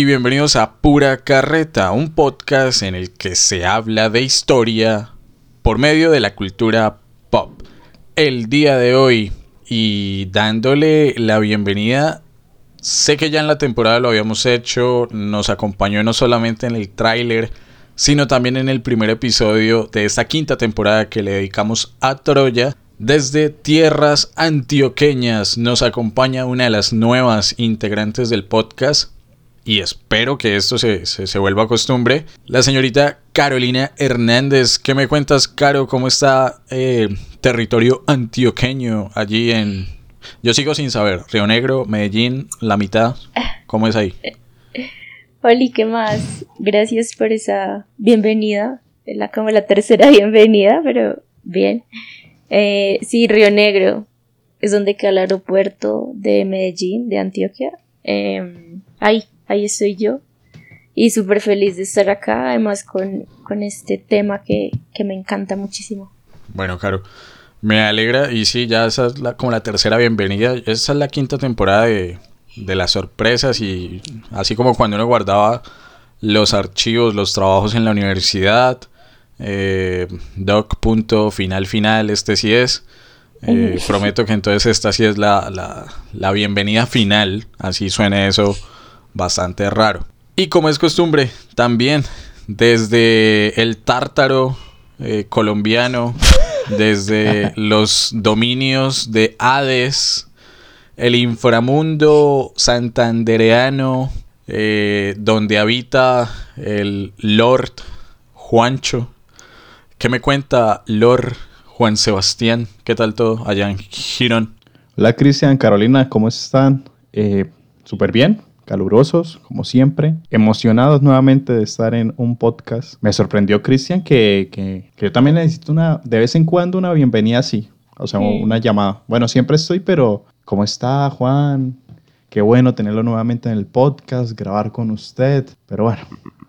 Y bienvenidos a Pura Carreta, un podcast en el que se habla de historia por medio de la cultura pop. El día de hoy y dándole la bienvenida, sé que ya en la temporada lo habíamos hecho, nos acompañó no solamente en el tráiler, sino también en el primer episodio de esta quinta temporada que le dedicamos a Troya. Desde tierras antioqueñas nos acompaña una de las nuevas integrantes del podcast, y espero que esto se, se, vuelva costumbre, la señorita Carolina Hernández. ¿Qué me cuentas, Caro? ¿Cómo está eh, territorio antioqueño allí en... Yo sigo sin saber, Río Negro, Medellín, la mitad. ¿Cómo es ahí? Oli, ¿qué más? Gracias por esa bienvenida. La, como la tercera bienvenida, pero bien. Eh, sí, Río Negro es donde queda el aeropuerto de Medellín, de Antioquia. Eh, ahí, ahí estoy yo. Y súper feliz de estar acá, además con, este tema que, me encanta muchísimo. Bueno, claro. Me alegra y sí, ya esa es la, como la tercera bienvenida. Esa es la quinta temporada de, de las sorpresas y así como cuando uno guardaba los archivos, los trabajos en la universidad, eh, doc. Final final, este sí es. Eh, prometo que entonces esta sí es la, la, la bienvenida final, así suene eso bastante raro. Y como es costumbre, también desde el tártaro eh, colombiano, desde los dominios de Hades, el inframundo santandereano, eh, donde habita el Lord Juancho. ¿Qué me cuenta Lord Juan Sebastián? ¿Qué tal todo allá en Girón? Hola Cristian, Carolina, ¿cómo están? Eh, Súper bien, calurosos, como siempre, emocionados nuevamente de estar en un podcast. Me sorprendió, Cristian, que, yo también necesito una, de vez en cuando una bienvenida así, o sea, una llamada. Bueno, siempre estoy, pero ¿cómo está Juan? Qué bueno tenerlo nuevamente en el podcast, grabar con usted, pero bueno,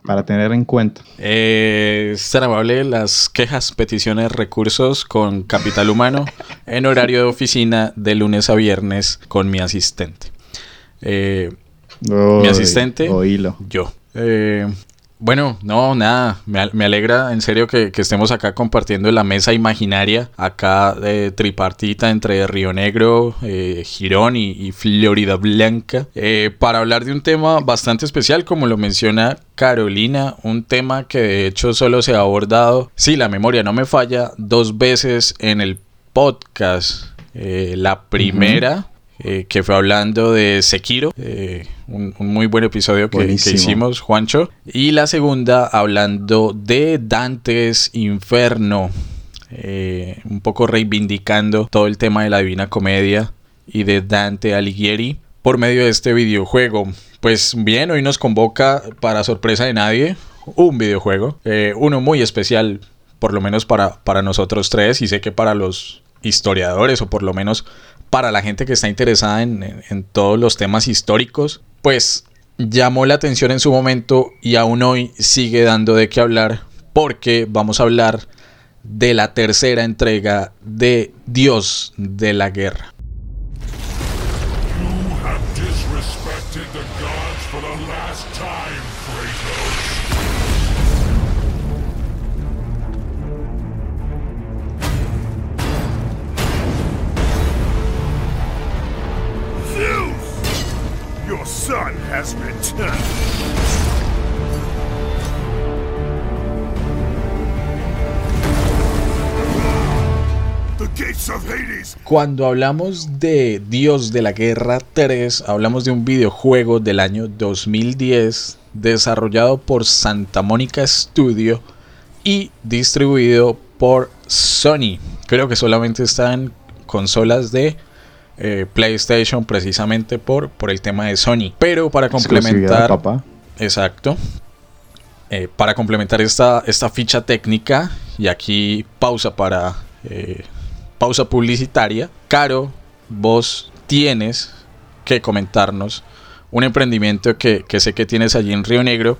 para tener en cuenta. Eh, ser amable, las quejas, peticiones, recursos con capital humano en horario de oficina de lunes a viernes con mi asistente. Eh, mi asistente, yo. Eh, bueno, no, nada, me, alegra en serio que, estemos acá compartiendo la mesa imaginaria, acá de tripartita entre Río Negro, eh, Girón y, Florida Blanca, eh, para hablar de un tema bastante especial, como lo menciona Carolina, un tema que de hecho solo se ha abordado, si la memoria no me falla, dos veces en el podcast. la primera, eh, que fue hablando de Sekiro, eh, un, muy buen episodio que, hicimos, Juancho. Y la segunda hablando de Dantes Inferno, eh, un poco reivindicando todo el tema de la Divina Comedia y de Dante Alighieri por medio de este videojuego. Pues bien, hoy nos convoca, para sorpresa de nadie, un videojuego, uno muy especial, por lo menos para, para nosotros tres, y sé que para los historiadores, o por lo menos para la gente que está interesada en, todos los temas históricos, pues llamó la atención en su momento y aún hoy sigue dando de qué hablar porque vamos a hablar de la tercera entrega de Dios de la Guerra. Cuando hablamos de Dios de la Guerra 3, hablamos de un videojuego del año 2010 desarrollado por Santa Mónica Studio y distribuido por Sony. Creo que solamente están consolas de eh, PlayStation precisamente por, por el tema de Sony. Pero para complementar... Papá. Exacto. Eh, para complementar esta, esta ficha técnica, y aquí pausa para... Eh, pausa publicitaria. Caro, vos tienes que comentarnos un emprendimiento que, sé que tienes allí en Río Negro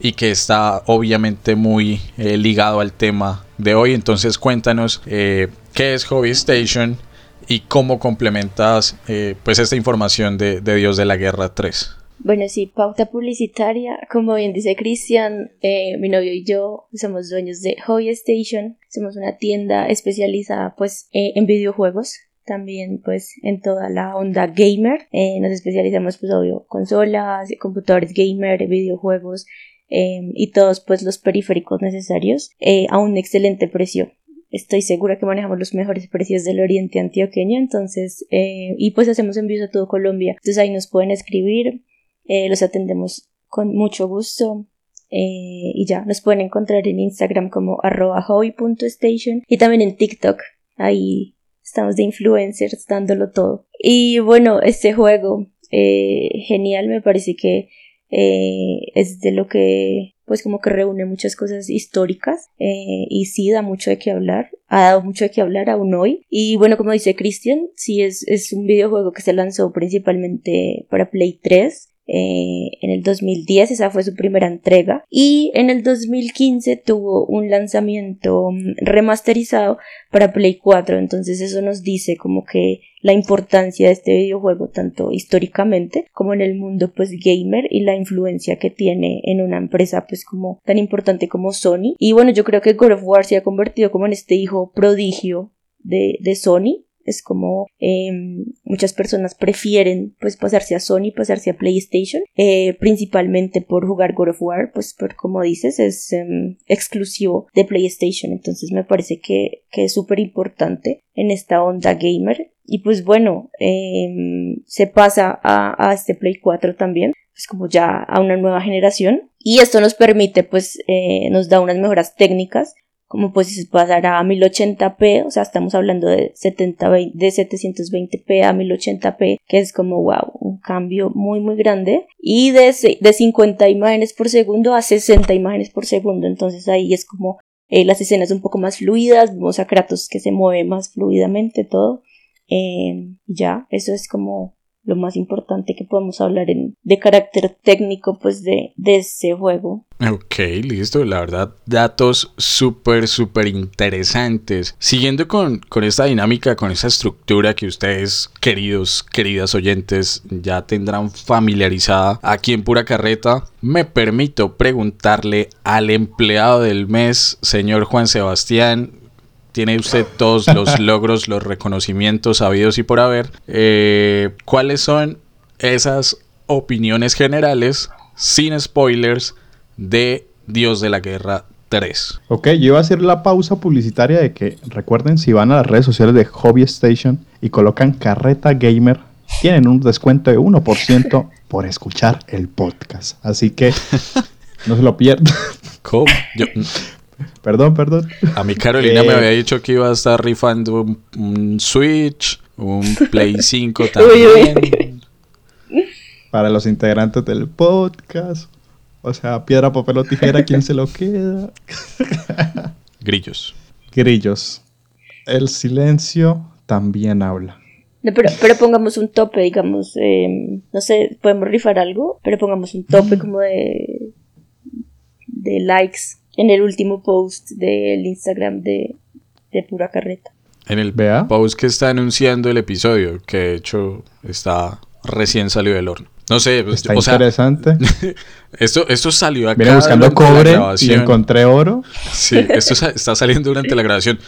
y que está obviamente muy ligado al tema de hoy. Entonces cuéntanos qué es Hobby Station y cómo complementas eh, pues esta información de, Dios de la Guerra 3. Bueno, sí, pauta publicitaria. Como bien dice Cristian, eh, mi novio y yo somos dueños de Hobby Station. Somos una tienda especializada pues eh, en videojuegos. También pues en toda la onda gamer. Eh, nos especializamos pues obvio consolas, computadores gamer, videojuegos y todos pues los periféricos necesarios a un excelente precio estoy segura que manejamos los mejores precios del oriente antioqueño, entonces, y pues hacemos envíos a todo Colombia, entonces ahí nos pueden escribir, eh, los atendemos con mucho gusto. Eh, y ya, nos pueden encontrar en Instagram como arroba y también en TikTok. Ahí estamos de influencers dándolo todo. Y bueno, este juego, eh, genial, me parece que es de lo que pues como que reúne muchas cosas históricas y sí da mucho de qué hablar, ha dado mucho de qué hablar aún hoy. Y bueno como dice Christian, sí es, es un videojuego que se lanzó principalmente para Play 3 eh, en el 2010 esa fue su primera entrega. Y en el 2015 tuvo un lanzamiento mm, remasterizado para Play 4 entonces eso nos dice como que la importancia de este videojuego tanto históricamente como en el mundo pues gamer y la influencia que tiene en una empresa pues como tan importante como Sony. Y bueno yo creo que God of War se ha convertido como en este hijo prodigio de, de Sony es como em, muchas personas prefieren pues pasarse a Sony, pasarse a PlayStation, eh, principalmente por jugar God of War, pues por como dices es em, exclusivo de PlayStation, entonces me parece que, que es súper importante en esta onda gamer. Y pues bueno, em, se pasa a, este Play 4 también, pues como ya a una nueva generación. Y esto nos permite pues eh, nos da unas mejoras técnicas como pues pasará a 1080p, o sea, estamos hablando de, 70, de 720p a 1080p, que es como, wow, un cambio muy, muy grande, y de, de 50 imágenes por segundo a 60 imágenes por segundo, entonces ahí es como eh, las escenas un poco más fluidas, vemos a Kratos que se mueve más fluidamente todo, eh, ya, eso es como lo más importante que podemos hablar en, de carácter técnico pues de, de ese juego. Ok, listo, la verdad, datos súper, súper interesantes. Siguiendo con, con esta dinámica, con esa estructura que ustedes, queridos, queridas oyentes, ya tendrán familiarizada aquí en Pura Carreta, me permito preguntarle al empleado del mes, señor Juan Sebastián, tiene usted todos los logros, los reconocimientos sabidos y por haber. Eh, ¿Cuáles son esas opiniones generales, sin spoilers, de Dios de la Guerra 3? Ok, yo iba a hacer la pausa publicitaria de que recuerden si van a las redes sociales de Hobby Station y colocan carreta gamer, tienen un descuento de 1% por escuchar el podcast. Así que no se lo pierdan. ¿Cómo? Yo, Perdón, perdón. A mí Carolina me eh, había dicho que iba a estar rifando un, Switch, un Play 5 también. Para los integrantes del podcast. O sea, piedra, papel o tijera, ¿quién se lo queda? Grillos. Grillos. El silencio también habla. pero, pero, pongamos un tope, digamos, em, no sé, podemos rifar algo, pero pongamos un tope como de, de likes en el último post del Instagram de, Pura Carreta. En el post que está anunciando el episodio, que de hecho está recién salido del horno. No sé, pues, está interesante. esto, esto salió acá. Vine buscando cobre y encontré oro. Sí, esto está saliendo durante la grabación.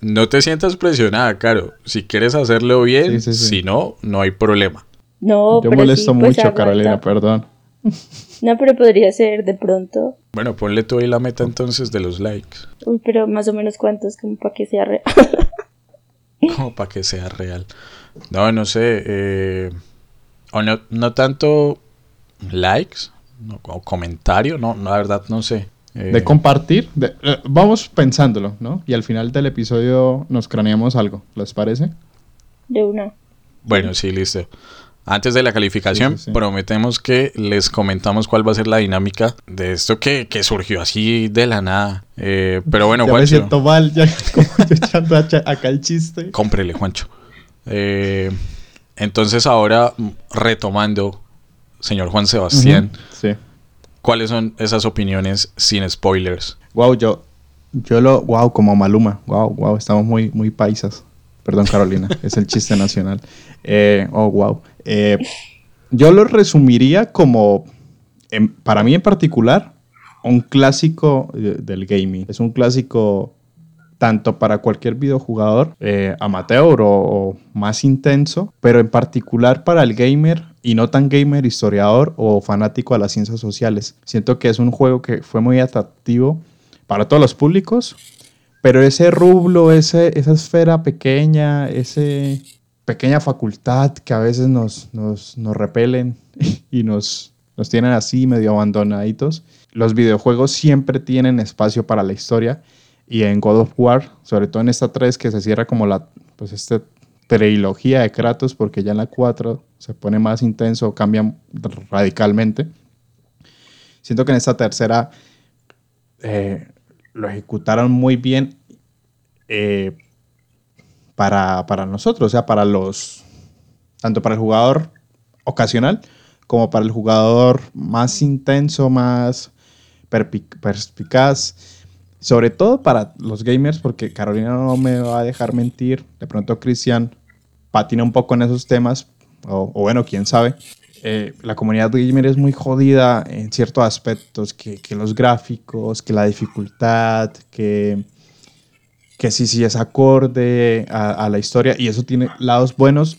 No te sientas presionada, Caro. Si quieres hacerlo bien, si no, no hay problema. No, Yo molesto pues, mucho, Carolina, perdón. No, pero podría ser de pronto. Bueno, ponle tú ahí la meta entonces de los likes. Uy, pero más o menos cuántos, como para que sea real. como para que sea real. No, no sé. Eh, o no, no tanto likes o comentario, no, la verdad no sé. Eh, de compartir, eh, vamos pensándolo, ¿no? Y al final del episodio nos craneamos algo, ¿les parece? De una. Bueno, sí, listo. Antes de la calificación, prometemos que les comentamos cuál va a ser la dinámica de esto que, surgió así de la nada. Eh, pero bueno, ya me siento mal, ya como echando acá el chiste. Cómprele, Juancho. Eh, entonces ahora, retomando, señor Juan Sebastián. ¿cuáles son esas opiniones sin spoilers? Wow, yo, yo lo, wow, como Maluma, wow, wow, estamos muy, muy paisas. Perdón, Carolina, es el chiste nacional. Eh, oh, wow. Eh, yo lo resumiría como, para mí en particular, un clásico del gaming. Es un clásico tanto para cualquier videojugador eh, amateur o, más intenso, pero en particular para el gamer y no tan gamer, historiador o fanático a las ciencias sociales. Siento que es un juego que fue muy atractivo para todos los públicos, pero ese rublo, ese, esa esfera pequeña, esa pequeña facultad que a veces nos, nos, nos repelen y nos, nos tienen así medio abandonaditos, los videojuegos siempre tienen espacio para la historia y en God of War, sobre todo en esta 3 que se cierra como la, pues esta trilogía de Kratos, porque ya en la 4 se pone más intenso, cambia radicalmente. Siento que en esta tercera eh, lo ejecutaron muy bien eh, para, para nosotros, o sea, para los, tanto para el jugador ocasional como para el jugador más intenso, más perspicaz sobre todo para los gamers, porque Carolina no me va a dejar mentir. De pronto Cristian patina un poco en esos temas, o, bueno, quién sabe. Eh, la comunidad gamer es muy jodida en ciertos aspectos, que, los gráficos, que la dificultad, que, que sí, sí es acorde a, la historia, y eso tiene lados buenos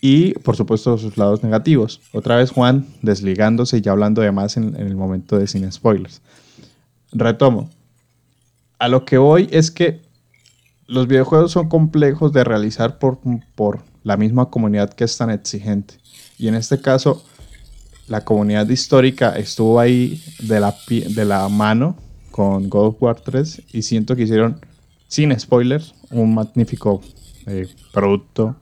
y por supuesto sus lados negativos. Otra vez Juan desligándose y hablando de más en el momento de sin spoilers. Retomo a lo que voy es que los videojuegos son complejos de realizar por, por la misma comunidad que es tan exigente. Y en este caso, la comunidad histórica estuvo ahí de la, de la mano con God of War 3 y siento que hicieron, sin spoilers, un magnífico eh, producto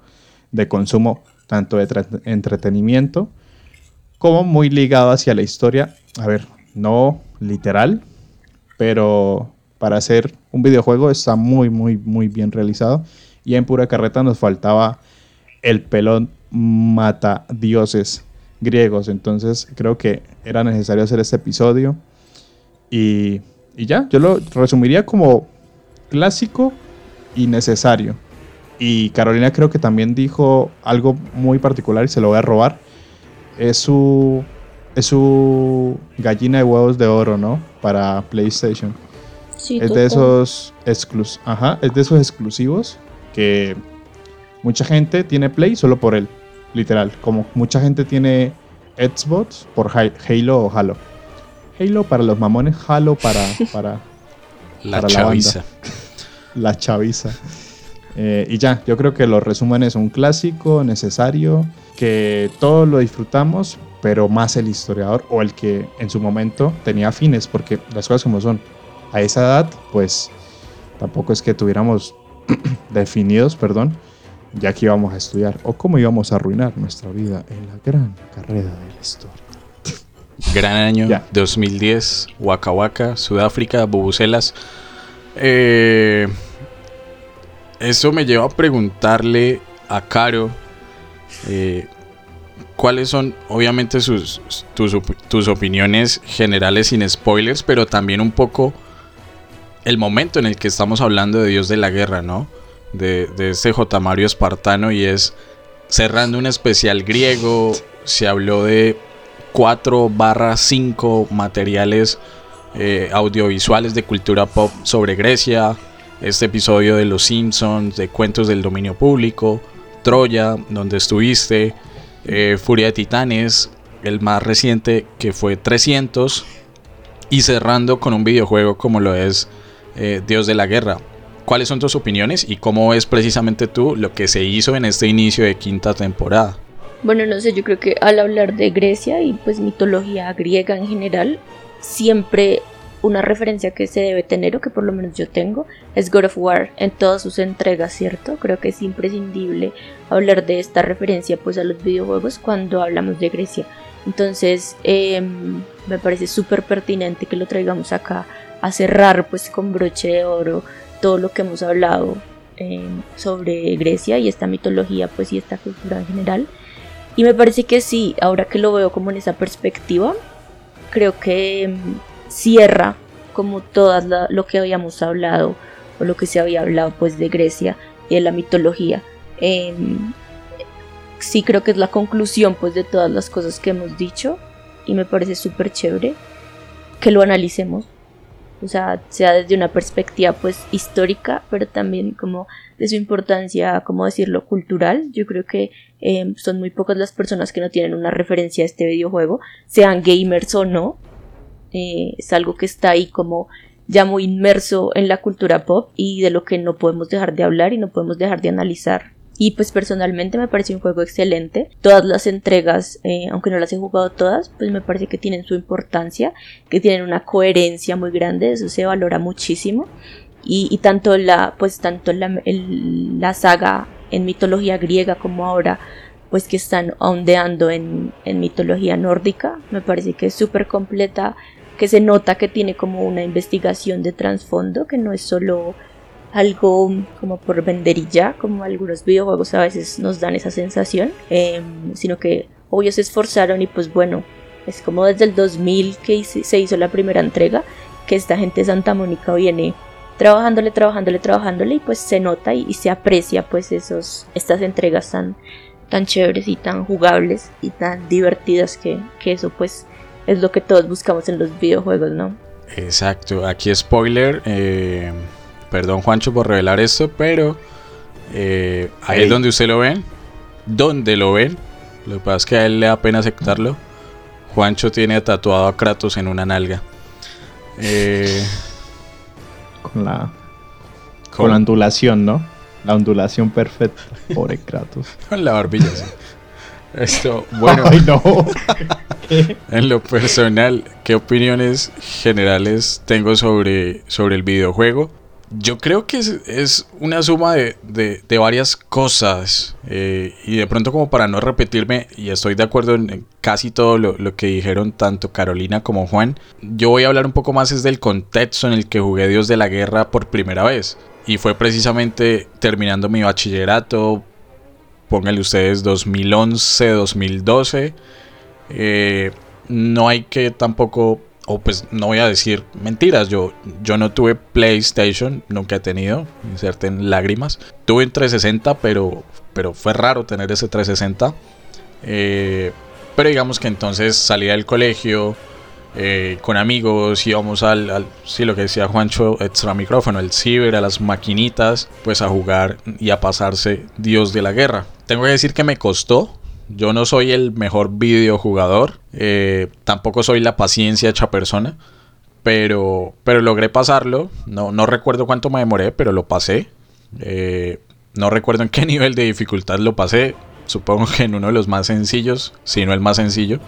de consumo, tanto de entretenimiento como muy ligado hacia la historia. A ver, no literal, pero para hacer un videojuego está muy, muy, muy bien realizado. Y en pura carreta nos faltaba el pelón mata dioses griegos. Entonces creo que era necesario hacer este episodio. Y, y ya, yo lo resumiría como clásico y necesario. Y Carolina creo que también dijo algo muy particular y se lo voy a robar. Es su, es su gallina de huevos de oro, ¿no? Para PlayStation es de esos exclus Ajá, es de esos exclusivos que mucha gente tiene Play solo por él, literal. Como mucha gente tiene Xbox por Halo o Halo. Halo para los mamones, Halo para, para, la chaviza. La, chaviza. Eh, y ya, yo creo que los resúmenes son un clásico, necesario, que todos lo disfrutamos, pero más el historiador o el que en su momento tenía fines, porque las cosas como son a esa edad, pues tampoco es que tuviéramos definidos, perdón, ya que íbamos a estudiar o cómo íbamos a arruinar nuestra vida en la gran carrera de la historia. Gran año, 2010, Waka Waka, Sudáfrica, Bubucelas. Eh, eso me lleva a preguntarle a Caro eh, cuáles son, obviamente, sus, tus, tus opiniones generales sin spoilers, pero también un poco el momento en el que estamos hablando de Dios de la Guerra, ¿no? De, de este J. Mario Espartano y es cerrando un especial griego, se habló de 4 barra 5 materiales eh, audiovisuales de cultura pop sobre Grecia, este episodio de Los Simpsons, de Cuentos del Dominio Público, Troya, donde estuviste, eh, Furia de Titanes, el más reciente que fue 300, y cerrando con un videojuego como lo es eh, Dios de la Guerra. ¿Cuáles son tus opiniones y cómo es precisamente tú lo que se hizo en este inicio de quinta temporada? Bueno, no sé, yo creo que al hablar de Grecia y pues mitología griega en general, siempre una referencia que se debe tener, o que por lo menos yo tengo, es God of War en todas sus entregas, ¿cierto? Creo que es imprescindible hablar de esta referencia pues a los videojuegos cuando hablamos de Grecia. Entonces, em, me parece súper pertinente que lo traigamos acá a cerrar pues con broche de oro todo lo que hemos hablado eh, sobre Grecia y esta mitología pues y esta cultura en general. Y me parece que sí, ahora que lo veo como en esa perspectiva, creo que mm, cierra como todo lo que habíamos hablado o lo que se había hablado pues de Grecia y de la mitología. Em, sí creo que es la conclusión pues de todas las cosas que hemos dicho y me parece súper chévere que lo analicemos. O sea, sea desde una perspectiva pues histórica, pero también como de su importancia, como decirlo, cultural. Yo creo que eh, son muy pocas las personas que no tienen una referencia a este videojuego, sean gamers o no. Eh, es algo que está ahí como ya muy inmerso en la cultura pop y de lo que no podemos dejar de hablar y no podemos dejar de analizar. Y pues personalmente me parece un juego excelente. Todas las entregas, eh, aunque no las he jugado todas, pues me parece que tienen su importancia, que tienen una coherencia muy grande, eso se valora muchísimo. Y, tanto la, pues tanto la, la saga en mitología griega como ahora pues que están ondeando en, en mitología nórdica. Me parece que es súper completa, que se nota que tiene como una investigación de trasfondo, que no es solo algo como por vender y ya, como algunos videojuegos a veces nos dan esa sensación, em, sino que obvio se esforzaron y pues bueno, es como desde el 2000 que se hizo la primera entrega, que esta gente de Santa Mónica viene trabajándole, trabajándole, trabajándole y pues se nota y, se aprecia pues esos, estas entregas tan, tan chéveres y tan jugables y tan divertidas que, que eso pues es lo que todos buscamos en los videojuegos, ¿no? Exacto, aquí spoiler, eh, Perdón, Juancho, por revelar esto, pero eh, ahí es donde usted lo ven. ¿Dónde lo ven? Lo que pasa es que a él le da pena aceptarlo. Juancho tiene tatuado a Kratos en una nalga. Eh, con la. Con, la ondulación, ¿no? La ondulación perfecta. Pobre Kratos. con la barbilla, sí. Esto, bueno. Ay, no. en lo personal, ¿qué opiniones generales tengo sobre, sobre el videojuego? Yo creo que es, una suma de, varias cosas eh, y de pronto como para no repetirme, y estoy de acuerdo en, casi todo lo, que dijeron tanto Carolina como Juan, yo voy a hablar un poco más es del contexto en el que jugué Dios de la Guerra por primera vez. Y fue precisamente terminando mi bachillerato, pónganle ustedes 2011, 2012. Eh, no hay que tampoco o pues no voy a decir mentiras, yo, yo no tuve PlayStation, nunca he tenido, inserten lágrimas. Tuve un 360, pero, pero fue raro tener ese 360. Eh, pero digamos que entonces salía del colegio eh, con amigos, íbamos al, al, sí, lo que decía Juancho, extra micrófono, el ciber, a las maquinitas, pues a jugar y a pasarse Dios de la Guerra. Tengo que decir que me costó, yo no soy el mejor videojugador, eh, tampoco soy la paciencia hecha persona, pero, pero logré pasarlo. No, no recuerdo cuánto me demoré, pero lo pasé. Eh, no recuerdo en qué nivel de dificultad lo pasé. Supongo que en uno de los más sencillos, si no el más sencillo.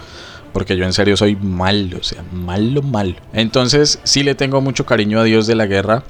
Porque yo en serio soy malo, o sea, malo, malo. Entonces sí le tengo mucho cariño a Dios de la Guerra.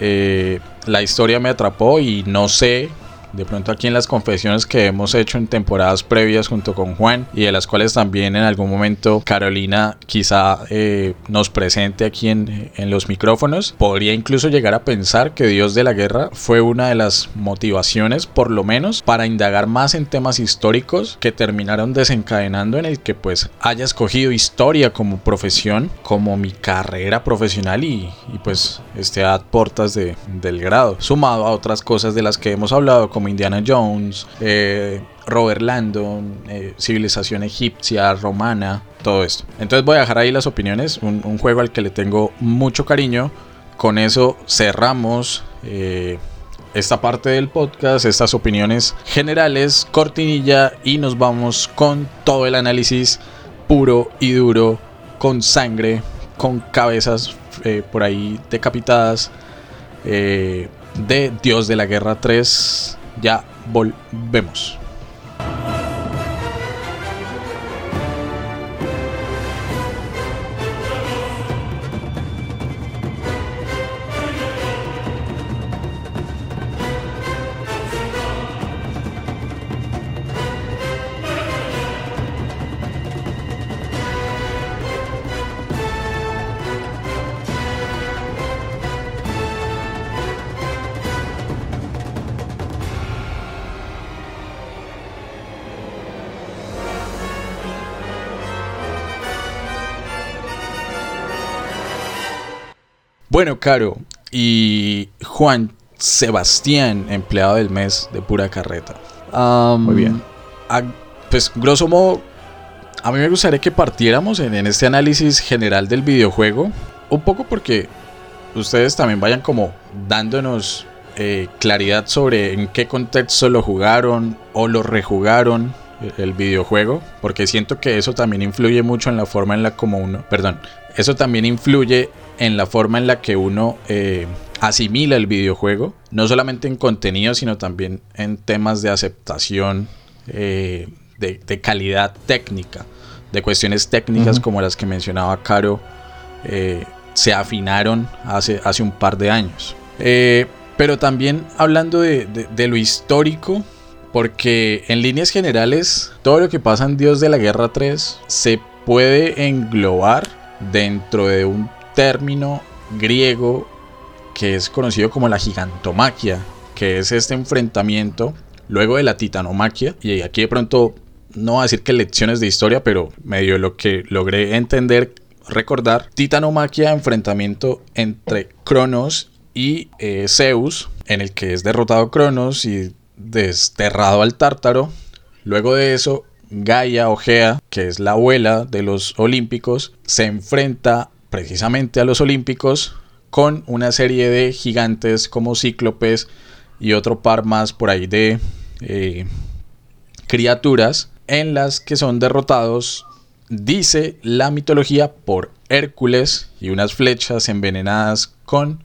Eh, la historia me atrapó y no sé de pronto aquí en las confesiones que hemos hecho en temporadas previas junto con Juan y de las cuales también en algún momento Carolina quizá eh, nos presente aquí en, en los micrófonos, podría incluso llegar a pensar que Dios de la Guerra fue una de las motivaciones, por lo menos, para indagar más en temas históricos que terminaron desencadenando en el que pues haya escogido historia como profesión, como mi carrera profesional y, y pues esté a portas de, del grado, sumado a otras cosas de las que hemos hablado como Indiana Jones, eh, Robert Landon, eh, civilización egipcia, romana, todo esto. Entonces voy a dejar ahí las opiniones, un, juego al que le tengo mucho cariño. Con eso cerramos eh, esta parte del podcast, estas opiniones generales, cortinilla y nos vamos con todo el análisis puro y duro, con sangre, con cabezas por ahí decapitadas de Dios de la Guerra 3 ya volvemos. Bueno, Caro, y Juan Sebastián, empleado del mes de pura carreta. Muy bien. pues grosso modo, a mí me gustaría que partiéramos en, en este análisis general del videojuego, un poco porque ustedes también vayan como dándonos eh, claridad sobre en qué contexto lo jugaron o lo rejugaron el videojuego, porque siento que eso también influye mucho en la forma en la como uno, perdón, eso también influye en la forma en la que uno eh, asimila el videojuego, no solamente en contenido, sino también en temas de aceptación, eh, de, calidad técnica, de cuestiones técnicas como las que mencionaba Caro, se afinaron hace, hace un par de años. Pero también hablando de, lo histórico, porque en líneas generales todo lo que pasa en Dios de la Guerra 3 se puede englobar dentro de un término griego que es conocido como la gigantomaquia, que es este enfrentamiento luego de la titanomaquia. Y aquí de pronto no voy a decir que lecciones de historia, pero medio lo que logré entender, recordar, titanomaquia, enfrentamiento entre Cronos y eh, Zeus, en el que es derrotado Cronos y desterrado al Tártaro. Luego de eso, Gaia o Gea, que es la abuela de los olímpicos, se enfrenta precisamente a los olímpicos con una serie de gigantes como cíclopes y otro par más por ahí de eh, criaturas en las que son derrotados, dice la mitología, por Hércules y unas flechas envenenadas con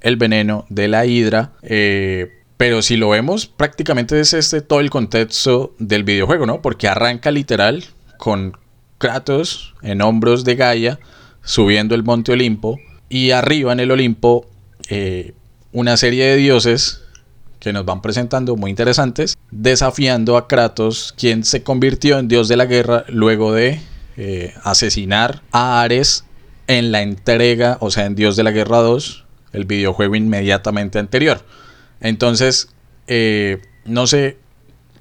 el veneno de la hidra. Eh, pero si lo vemos, prácticamente es este todo el contexto del videojuego, ¿no? Porque arranca literal con Kratos en hombros de Gaia subiendo el monte Olimpo y arriba en el Olimpo eh, una serie de dioses que nos van presentando muy interesantes, desafiando a Kratos, quien se convirtió en dios de la guerra luego de eh, asesinar a Ares en la entrega, o sea, en Dios de la Guerra 2, el videojuego inmediatamente anterior. Entonces, eh, no sé,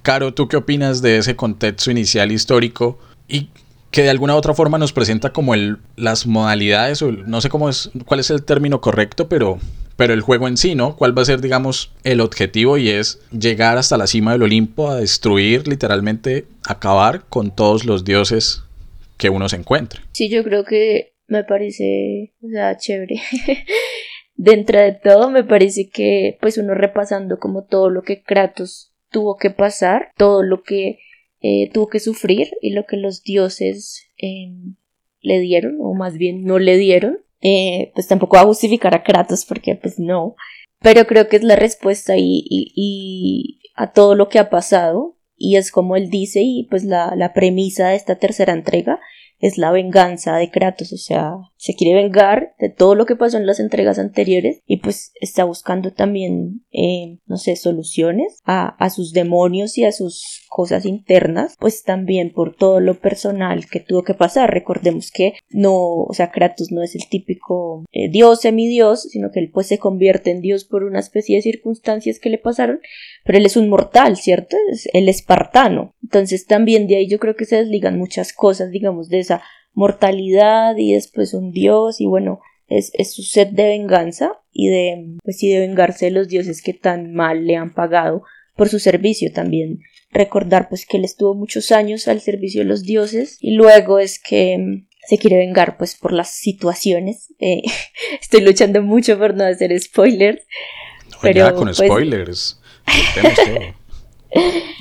Caro, ¿tú qué opinas de ese contexto inicial histórico y que de alguna otra forma nos presenta como el, las modalidades, o no sé cómo es, cuál es el término correcto, pero, pero el juego en sí, ¿no? ¿Cuál va a ser, digamos, el objetivo y es llegar hasta la cima del Olimpo a destruir, literalmente, acabar con todos los dioses que uno se encuentre? Sí, yo creo que me parece, o sea, chévere. dentro de todo me parece que pues uno repasando como todo lo que Kratos tuvo que pasar, todo lo que eh, tuvo que sufrir y lo que los dioses em, le dieron o más bien no le dieron, eh, pues tampoco va a justificar a Kratos porque pues no, pero creo que es la respuesta y, y, a todo lo que ha pasado y es como él dice y pues la, la premisa de esta tercera entrega es la venganza de Kratos, o sea, se quiere vengar de todo lo que pasó en las entregas anteriores y pues está buscando también, eh, no sé, soluciones a, a sus demonios y a sus cosas internas, pues también por todo lo personal que tuvo que pasar. Recordemos que no, o sea, Kratos no es el típico eh, dios semidios, sino que él pues se convierte en dios por una especie de circunstancias que le pasaron, pero él es un mortal, ¿cierto? Es el espartano. Entonces también de ahí yo creo que se desligan muchas cosas, digamos, de esa mortalidad y después un dios y bueno, es, es, su sed de venganza y de, pues sí, de vengarse de los dioses que tan mal le han pagado por su servicio también recordar pues que él estuvo muchos años al servicio de los dioses y luego es que mm, se quiere vengar pues por las situaciones. Eh, estoy luchando mucho por no hacer spoilers. pero, ya con pues, spoilers.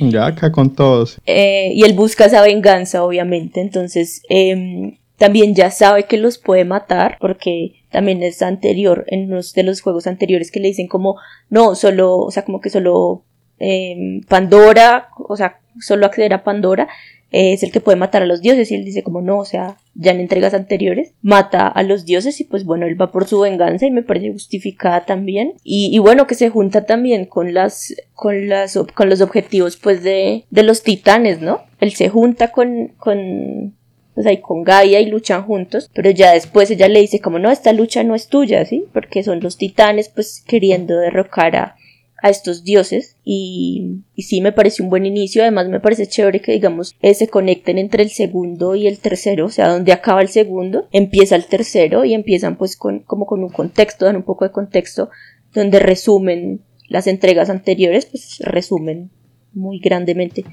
Ya acá con todos. Eh, y él busca esa venganza, obviamente. Entonces, em, también ya sabe que los puede matar, porque también es anterior, en uno de los juegos anteriores que le dicen como, no, solo, o sea, como que solo Em, Pandora, o sea, solo acceder a Pandora es el que puede matar a los dioses y él dice como no, o sea, ya en entregas anteriores mata a los dioses y pues bueno, él va por su venganza y me parece justificada también y, bueno que se junta también con las con las con los objetivos pues de, de los titanes, ¿no? Él se junta con con pues ahí con Gaia y luchan juntos, pero ya después ella le dice como no, esta lucha no es tuya, ¿sí? Porque son los titanes pues queriendo derrocar a, a estos dioses y, sí me parece un buen inicio. Además me parece chévere que digamos eh, se conecten entre el segundo y el tercero o sea donde acaba el segundo empieza el tercero y empiezan pues con como con un contexto dan un poco de contexto donde resumen las entregas anteriores pues resumen muy grandemente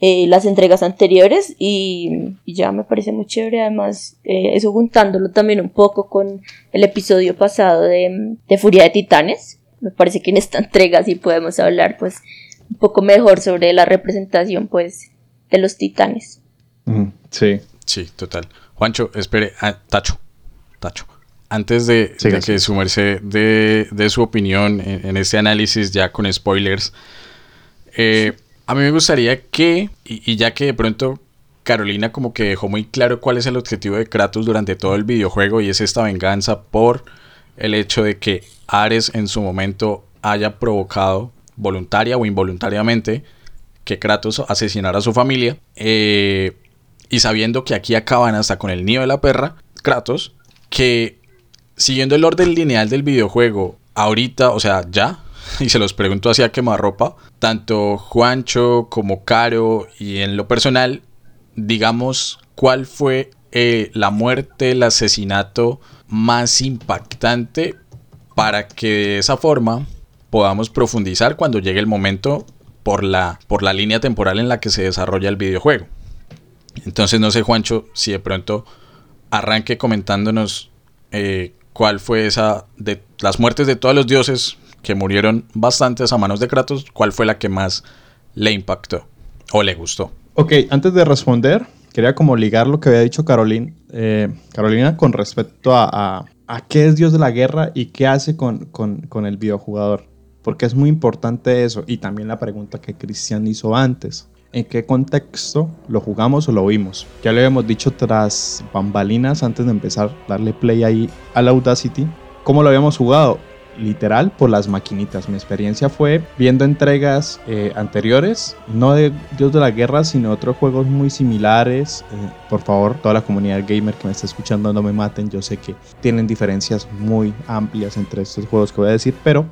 eh, las entregas anteriores y, ya me parece muy chévere. Además eh, eso juntándolo también un poco con el episodio pasado de, de, Furia de Titanes me parece que en esta entrega sí podemos hablar pues un poco mejor sobre la representación pues de los titanes. Sí. Sí total. Juancho espere ah, Tacho Tacho. Antes de, que su merced de, su opinión en, este análisis ya con spoilers, eh, a mí me gustaría que, y, ya que de pronto Carolina como que dejó muy claro cuál es el objetivo de Kratos durante todo el videojuego y es esta venganza por el hecho de que Ares en su momento haya provocado voluntaria o involuntariamente que Kratos asesinara a su familia eh, y sabiendo que aquí acaban hasta con el nido de la perra, Kratos, que siguiendo el orden lineal del videojuego, ahorita, o sea, ya, y se los pregunto hacia quemarropa, tanto Juancho como Caro y en lo personal, digamos, ¿cuál fue eh, la muerte, el asesinato más impactante para que de esa forma podamos profundizar cuando llegue el momento por la, por la línea temporal en la que se desarrolla el videojuego? Entonces no sé, Juancho, si de pronto arranque comentándonos eh, cuál fue esa de las muertes de todos los dioses que murieron bastantes a manos de Kratos, cuál fue la que más le impactó o le gustó. Ok, antes de responder, quería como ligar lo que había dicho Carolina, eh, Carolina con respecto a, a, qué es Dios de la guerra y qué hace con, con, con el videojugador. Porque es muy importante eso. Y también la pregunta que Cristian hizo antes en qué contexto lo jugamos o lo vimos. Ya lo habíamos dicho tras bambalinas antes de empezar a darle play ahí al Audacity. ¿Cómo lo habíamos jugado? Literal por las maquinitas. Mi experiencia fue viendo entregas eh, anteriores, no de Dios de la Guerra, sino otros juegos muy similares. Eh, por favor, toda la comunidad gamer que me está escuchando no me maten. Yo sé que tienen diferencias muy amplias entre estos juegos que voy a decir, pero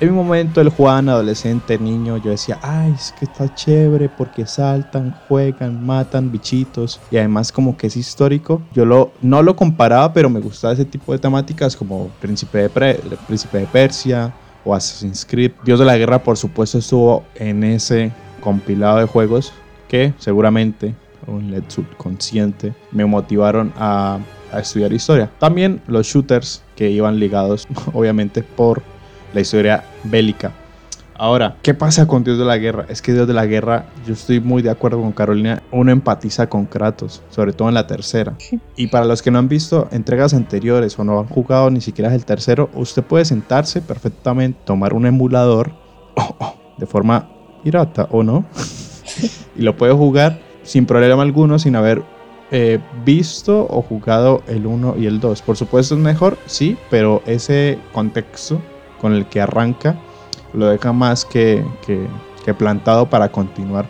en mi momento, el Juan, adolescente, niño, yo decía, ay, es que está chévere porque saltan, juegan, matan bichitos y además como que es histórico. Yo lo, no lo comparaba, pero me gustaba ese tipo de temáticas como Príncipe de, Príncipe de Persia o Assassin's Creed. Dios de la Guerra, por supuesto, estuvo en ese compilado de juegos que seguramente, un LED subconsciente, me motivaron a estudiar historia. También los shooters que iban ligados, obviamente, por la historia bélica. Ahora, ¿qué pasa con Dios de la Guerra? Es que Dios de la Guerra, yo estoy muy de acuerdo con Carolina, uno empatiza con Kratos, sobre todo en la tercera. Y para los que no han visto entregas anteriores o no han jugado ni siquiera el tercero, usted puede sentarse perfectamente, tomar un emulador oh, oh, de forma pirata o no, y lo puede jugar sin problema alguno, sin haber eh, visto o jugado el 1 y el 2. Por supuesto es mejor, sí, pero ese contexto con el que arranca lo deja más que, plantado para continuar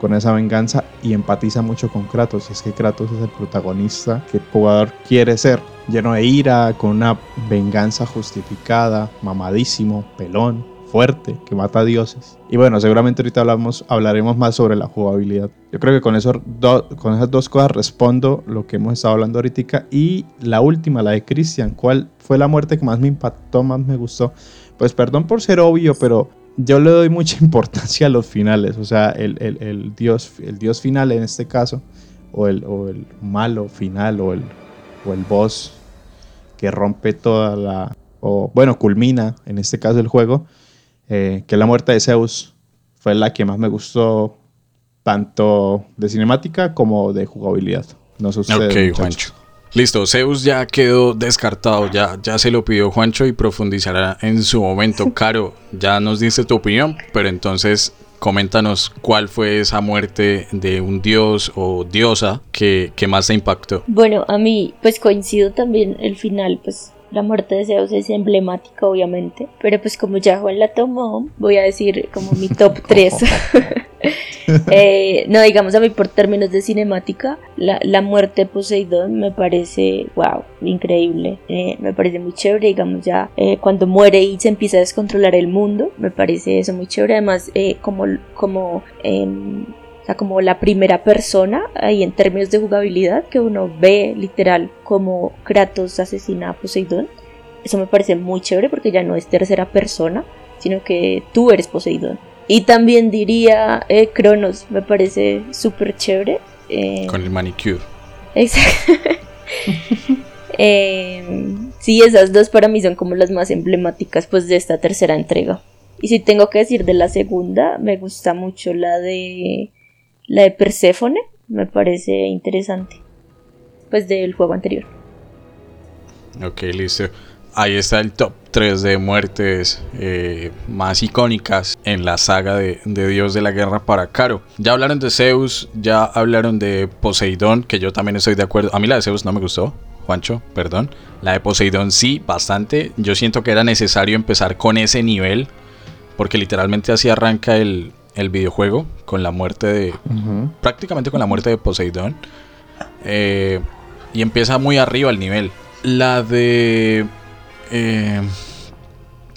con esa venganza y empatiza mucho con Kratos. Y es que Kratos es el protagonista que el jugador quiere ser, lleno de ira, con una venganza justificada, mamadísimo, pelón, fuerte, que mata dioses. Y bueno, seguramente ahorita hablamos, hablaremos más sobre la jugabilidad. Yo creo que con, eso, con esas dos cosas respondo lo que hemos estado hablando ahorita. Y la última, la de Christian, ¿cuál fue la muerte que más me impactó, más me gustó? Pues perdón por ser obvio, pero yo le doy mucha importancia a los finales. O sea, el, dios, el dios final en este caso, o el, o el malo final, o el, o el boss que rompe toda la... O bueno, culmina en este caso el juego eh, que la muerte de Zeus fue la que más me gustó, tanto de cinemática como de jugabilidad. No sucede. Ok, Juancho. Listo, Zeus ya quedó descartado, ya, ya se lo pidió Juancho y profundizará en su momento. Caro, ya nos diste tu opinión, pero entonces coméntanos cuál fue esa muerte de un dios o diosa que, que más te impactó. Bueno, a mí pues coincido también el final, pues la muerte de Zeus es emblemática, obviamente, pero pues como ya Juan la tomó, voy a decir como mi top 3. Eh, no, digamos a mí por términos de cinemática, la, muerte de Poseidón me parece, wow, increíble. Eh, me parece muy chévere, digamos ya eh, cuando muere y se empieza a descontrolar el mundo, me parece eso muy chévere. Además, como, como em, como la primera persona ahí en términos de jugabilidad que uno ve literal como Kratos asesina a Poseidón. Eso me parece muy chévere porque ya no es tercera persona, sino que tú eres Poseidón. Y también diría eh, Cronos, me parece súper chévere. Eh, Con el manicure. Exacto. Eh, sí, esas dos para mí son como las más emblemáticas pues de esta tercera entrega. Y si tengo que decir de la segunda, me gusta mucho la de la de Perséfone, me parece interesante. Pues del juego anterior. Ok, listo. Ahí está el top 3 de muertes eh, más icónicas en la saga de, de, Dios de la Guerra para Caro. Ya hablaron de Zeus, ya hablaron de Poseidón, que yo también estoy de acuerdo. A mí la de Zeus no me gustó, Juancho, perdón. La de Poseidón sí, bastante. Yo siento que era necesario empezar con ese nivel, porque literalmente así arranca el, el videojuego, con la muerte de... Uh -huh. Prácticamente con la muerte de Poseidón. Eh, y empieza muy arriba el nivel. La de... Eh,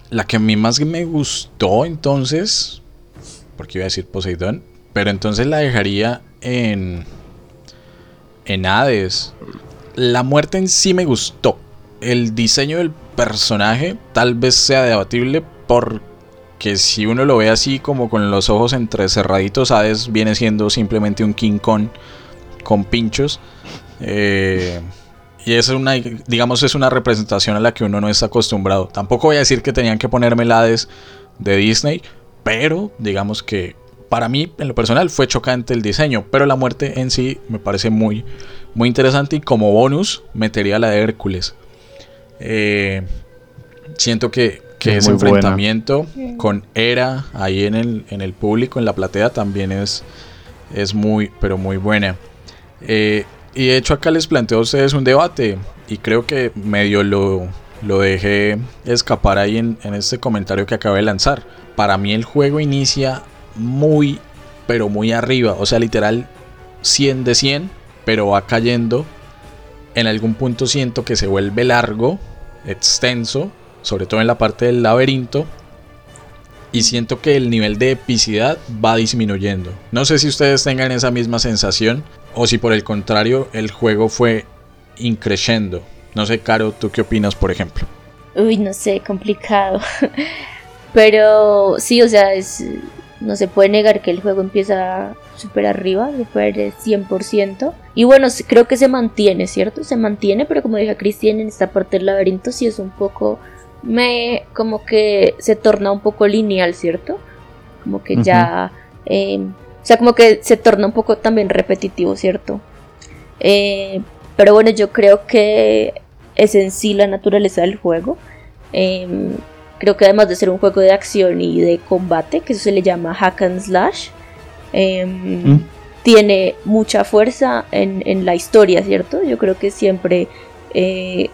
la que a mí más me gustó entonces, porque iba a decir Poseidón, pero entonces la dejaría en, en Hades. La muerte en sí me gustó. El diseño del personaje tal vez sea debatible porque si uno lo ve así como con los ojos entrecerraditos, Hades viene siendo simplemente un King Kong con pinchos. Eh, y es una, digamos, es una representación a la que uno no está acostumbrado. Tampoco voy a decir que tenían que ponerme la de Disney, pero digamos que para mí, en lo personal, fue chocante el diseño. Pero la muerte en sí me parece muy, muy interesante. Y como bonus, metería la de Hércules. Eh, siento que, que ese enfrentamiento buena. con Hera ahí en el, en el público, en la platea, también es, es muy, pero muy buena. Eh, y de hecho acá les planteo a ustedes un debate y creo que medio lo, lo dejé escapar ahí en, en, este comentario que acabo de lanzar. Para mí el juego inicia muy, pero muy arriba, o sea, literal 100 de 100, pero va cayendo. En algún punto siento que se vuelve largo, extenso, sobre todo en la parte del laberinto. Y siento que el nivel de epicidad va disminuyendo. No sé si ustedes tengan esa misma sensación o si por el contrario el juego fue increciendo. No sé, Caro, ¿tú qué opinas, por ejemplo? Uy, no sé, complicado. Pero sí, o sea, es, no se puede negar que el juego empieza súper arriba, súper 100%. Y bueno, creo que se mantiene, ¿cierto? Se mantiene, pero como dije Cristian, en esta parte del laberinto sí es un poco... Me... como que se torna un poco lineal, ¿cierto? Como que uh -huh. ya... Eh, o sea, como que se torna un poco también repetitivo, ¿cierto? Eh, pero bueno, yo creo que es en sí la naturaleza del juego. Eh, creo que además de ser un juego de acción y de combate, que eso se le llama hack and slash, eh, mm. tiene mucha fuerza en, en, la historia, ¿cierto? Yo creo que siempre eh,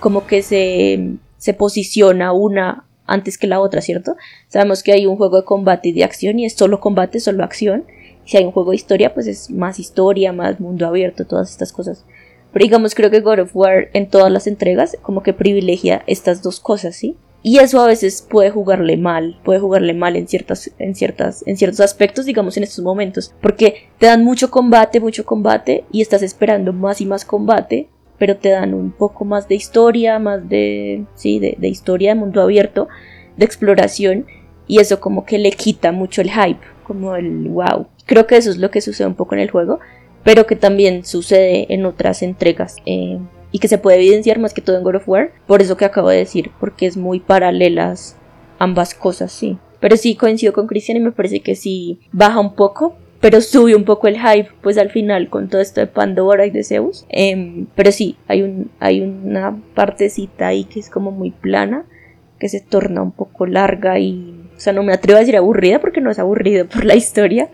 como que se, se posiciona una antes que la otra, ¿cierto? Sabemos que hay un juego de combate y de acción y es solo combate, solo acción. Si hay un juego de historia, pues es más historia, más mundo abierto, todas estas cosas. Pero digamos, creo que God of War en todas las entregas como que privilegia estas dos cosas, ¿sí? Y eso a veces puede jugarle mal, puede jugarle mal en ciertas, en ciertas, en ciertos aspectos, digamos en estos momentos, porque te dan mucho combate, mucho combate y estás esperando más y más combate, pero te dan un poco más de historia, más de, sí, de, de historia de mundo abierto, de exploración y eso como que le quita mucho el hype, como el wow. Creo que eso es lo que sucede un poco en el juego, pero que también sucede en otras entregas. Eh, y que se puede evidenciar más que todo en God of War, por eso que acabo de decir, porque es muy paralelas ambas cosas, sí. Pero sí coincido con Cristian y me parece que sí baja un poco, pero sube un poco el hype, pues al final con todo esto de Pandora y de Zeus. Eh, pero sí, hay, un, hay una partecita ahí que es como muy plana, que se torna un poco larga y, o sea, no me atrevo a decir aburrida porque no es aburrido por la historia,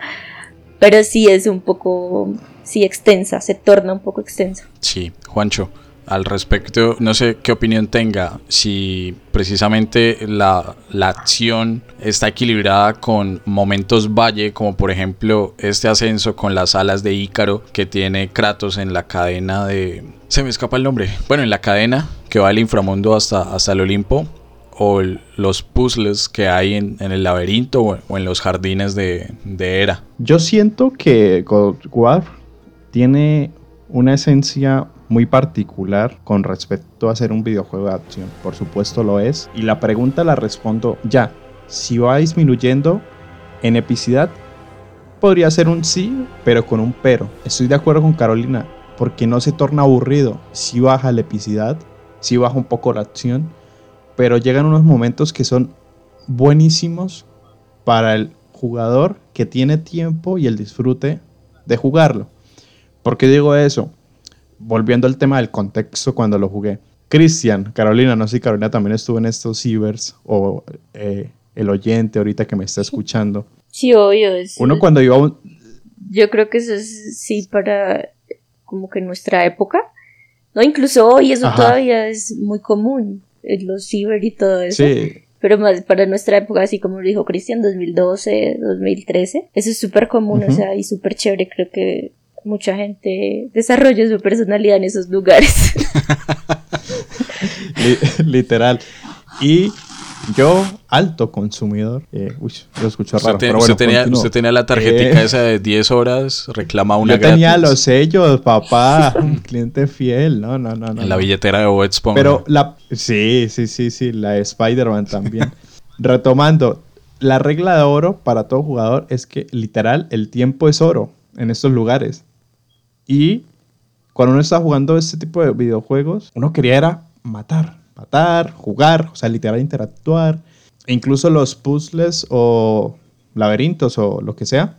pero sí es un poco, sí extensa, se torna un poco extensa. Sí, Juancho al respecto, no sé qué opinión tenga, si precisamente la, la, acción está equilibrada con momentos valle, como por ejemplo este ascenso con las alas de Ícaro que tiene Kratos en la cadena de... Se me escapa el nombre. Bueno, en la cadena que va del inframundo hasta, hasta el Olimpo, o los puzzles que hay en, el laberinto o, en los jardines de, de Hera. Yo siento que God War tiene una esencia muy particular con respecto a hacer un videojuego de acción. Por supuesto lo es. Y la pregunta la respondo ya. Si va disminuyendo en epicidad podría ser un sí, pero con un pero. Estoy de acuerdo con Carolina, porque no se torna aburrido. Si baja la epicidad, si baja un poco la acción, pero llegan unos momentos que son buenísimos para el jugador que tiene tiempo y el disfrute de jugarlo. ¿Por qué digo eso? Volviendo al tema del contexto cuando lo jugué. Cristian, Carolina, no sé si Carolina también estuvo en estos cibers o eh, el oyente ahorita que me está escuchando. Sí, obvio. Uno cuando iba a un... Yo creo que eso es sí para como que nuestra época. No, incluso hoy eso todavía es muy común. Los ciber y todo eso. Sí. Pero más para nuestra época, así como lo dijo Cristian, 2012, 2013. Eso es súper común, o sea, y súper chévere. Creo que mucha gente desarrolla su personalidad en esos lugares. Literal. Y yo, alto consumidor. Eh, uy, lo escucho raro. Usted, pero tenía, usted tenía la tarjetita eh, esa de 10 horas, reclama una Yo tenía los sellos, papá. un cliente fiel. No, no, no. no en la billetera de Bob Pero la. Sí, sí, sí, sí. La de Spider-Man también. Retomando, la regla de oro para todo jugador es que literal el tiempo es oro en estos lugares. Y cuando uno está jugando este tipo de videojuegos, uno quería era matar matar, jugar, o sea, literal interactuar. E incluso los puzzles o laberintos o lo que sea,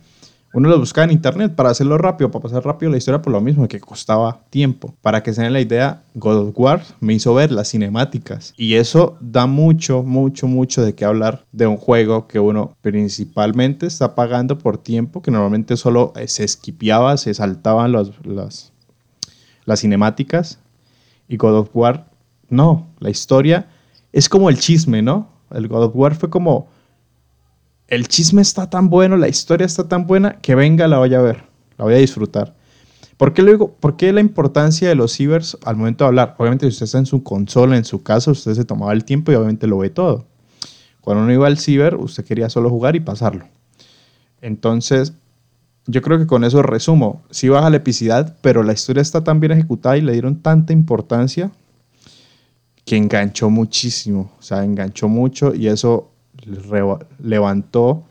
uno los buscaba en internet para hacerlo rápido, para pasar rápido la historia por lo mismo, que costaba tiempo. Para que se den la idea, God of War me hizo ver las cinemáticas. Y eso da mucho, mucho, mucho de qué hablar de un juego que uno principalmente está pagando por tiempo, que normalmente solo eh, se esquipeaba, se saltaban las, las cinemáticas. Y God of War no, la historia es como el chisme, ¿no? El God of War fue como, el chisme está tan bueno, la historia está tan buena, que venga, la voy a ver, la voy a disfrutar. ¿Por qué, luego, ¿Por qué la importancia de los cibers al momento de hablar? Obviamente, si usted está en su consola, en su casa, usted se tomaba el tiempo y obviamente lo ve todo. Cuando uno iba al ciber, usted quería solo jugar y pasarlo. Entonces, yo creo que con eso resumo. Sí baja la epicidad, pero la historia está tan bien ejecutada y le dieron tanta importancia que enganchó muchísimo, o sea, enganchó mucho y eso levantó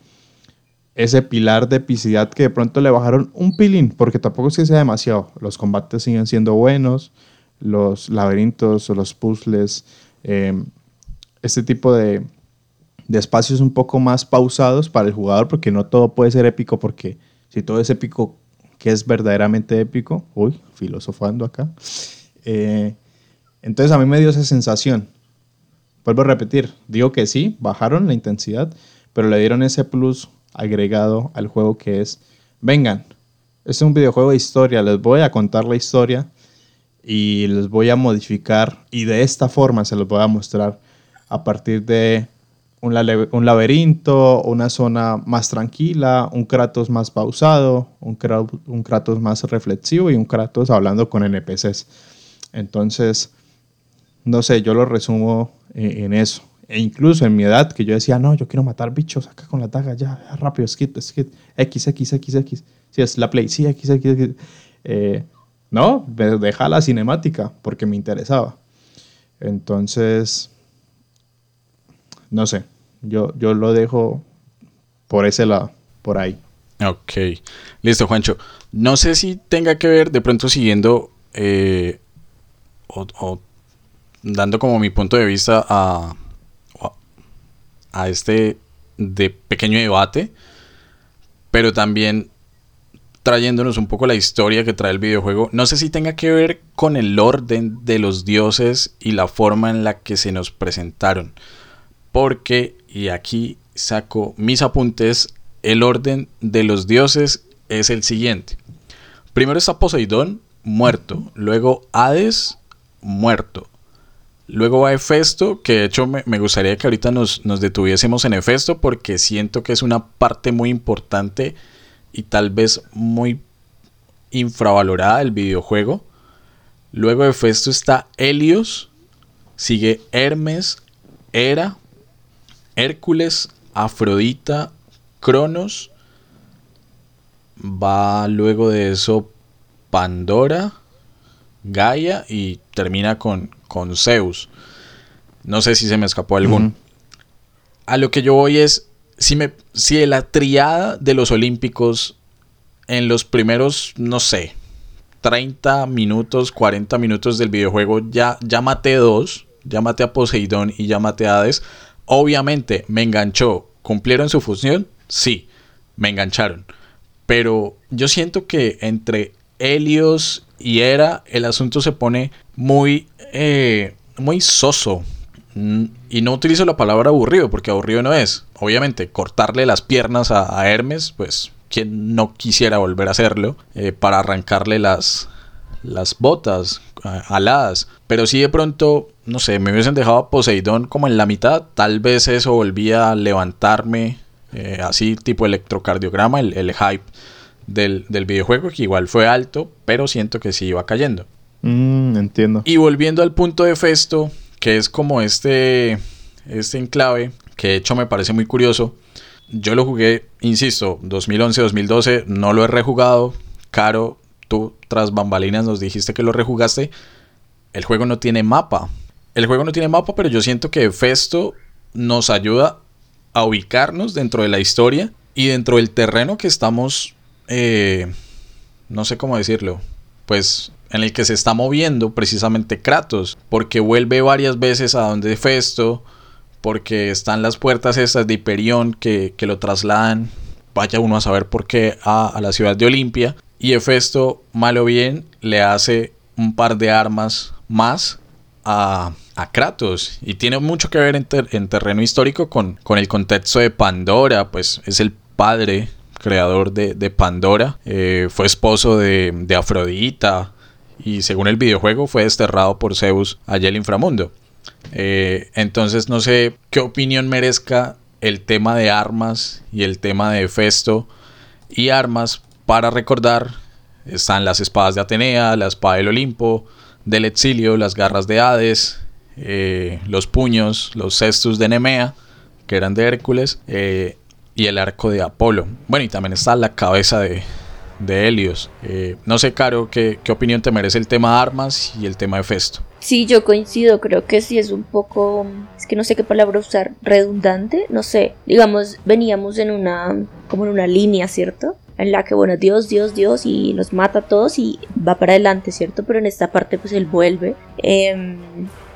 ese pilar de epicidad que de pronto le bajaron un pilín, porque tampoco es que sea demasiado. Los combates siguen siendo buenos, los laberintos o los puzzles, em, este tipo de, de espacios un poco más pausados para el jugador, porque no todo puede ser épico, porque si todo es épico, que es verdaderamente épico? Uy, filosofando acá. Eh, entonces a mí me dio esa sensación. Vuelvo a repetir, digo que sí, bajaron la intensidad, pero le dieron ese plus agregado al juego que es, vengan, es un videojuego de historia, les voy a contar la historia y les voy a modificar y de esta forma se los voy a mostrar a partir de un, laberinto, una zona más tranquila, un Kratos más pausado, un Kratos más reflexivo y un Kratos hablando con NPCs. Entonces, no sé, yo lo resumo en, eso. E incluso en mi edad, que yo decía, no, yo quiero matar bichos acá con la daga, ya, rápido, skip, skip, X, X, X, X. Si es la play, sí, X, X, X. Eh, no, deja la cinemática porque me interesaba. Entonces, no sé, yo, yo lo dejo por ese lado, por ahí. Ok, listo, Juancho. No sé si tenga que ver de pronto siguiendo eh, o dando como mi punto de vista a, a este de pequeño debate, pero también trayéndonos un poco la historia que trae el videojuego. No sé si tenga que ver con el orden de los dioses y la forma en la que se nos presentaron. Porque, y aquí saco mis apuntes, el orden de los dioses es el siguiente. Primero está Poseidón, muerto. Luego Hades, muerto. Luego va Hefesto, que de hecho me, gustaría que ahorita nos, detuviésemos en Hefesto porque siento que es una parte muy importante y tal vez muy infravalorada del videojuego. Luego de Hefesto está Helios, sigue Hermes, Hera, Hércules, Afrodita, Cronos. Va luego de eso Pandora, Gaia y termina con, con Zeus. No sé si se me escapó algún. A lo que yo voy es, si, me, si la triada de los Olímpicos en los primeros, no sé, 30 minutos, 40 minutos del videojuego ya, ya maté dos, ya maté a Poseidón y ya maté a Hades, obviamente me enganchó. ¿Cumplieron su función? Sí, me engancharon. Pero yo siento que entre Helios y Hera el asunto se pone muy, eh, muy soso. Mm, y no utilizo la palabra aburrido, porque aburrido no es. Obviamente, cortarle las piernas a, Hermes, pues, quien no quisiera volver a hacerlo? Eh, para arrancarle las, las botas aladas. Pero si de pronto, no sé, me hubiesen dejado a Poseidón como en la mitad, tal vez eso volvía a levantarme, eh, así tipo electrocardiograma, el, hype del, del, videojuego, que igual fue alto, pero siento que sí iba cayendo. Mm, entiendo. Y volviendo al punto de Festo, que es como este, este enclave, que de hecho me parece muy curioso. Yo lo jugué, insisto, 2011-2012, no lo he rejugado. Caro, tú tras bambalinas nos dijiste que lo rejugaste. El juego no tiene mapa. El juego no tiene mapa, pero yo siento que Festo nos ayuda a ubicarnos dentro de la historia y dentro del terreno que estamos, eh, no sé cómo decirlo, pues en el que se está moviendo precisamente Kratos, porque vuelve varias veces a donde Festo, porque están las puertas estas de Hiperión que, lo trasladan, vaya uno a saber por qué, a, la ciudad de Olimpia, y Hefesto, mal o bien, le hace un par de armas más a, a Kratos, y tiene mucho que ver en, terreno histórico con, con el contexto de Pandora, pues es el padre creador de, Pandora, eh, fue esposo de, de Afrodita, y según el videojuego fue desterrado por Zeus allá el inframundo. Eh, entonces no sé qué opinión merezca el tema de armas y el tema de Festo y armas para recordar están las espadas de Atenea, la espada del Olimpo, del exilio, las garras de Hades, eh, los puños, los cestus de Nemea, que eran de Hércules, eh, y el arco de Apolo. Bueno, y también está la cabeza de, de Helios. Eh, no sé, Caro, ¿qué, ¿qué, opinión te merece el tema de armas y el tema de Festo? Sí, yo coincido, creo que sí es un poco, es que no sé qué palabra usar, redundante, no sé, digamos, veníamos en una, como en una línea, ¿cierto? En la que, bueno, Dios, Dios, Dios, y los mata a todos y va para adelante, ¿cierto? Pero en esta parte, pues él vuelve. Em,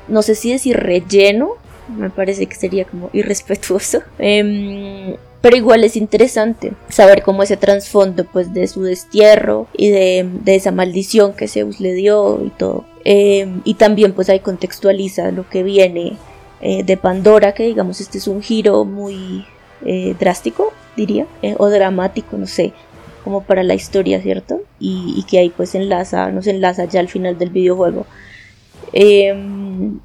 no sé si decir relleno, me parece que sería como irrespetuoso. Eh, pero igual es interesante saber cómo ese trasfondo pues de su destierro y de, esa maldición que Zeus le dio y todo. Em, y también pues ahí contextualiza lo que viene eh, de Pandora, que digamos este es un giro muy eh, drástico, diría, eh, o dramático, no sé, como para la historia, ¿cierto? Y, y, que ahí pues enlaza, nos enlaza ya al final del videojuego. Em,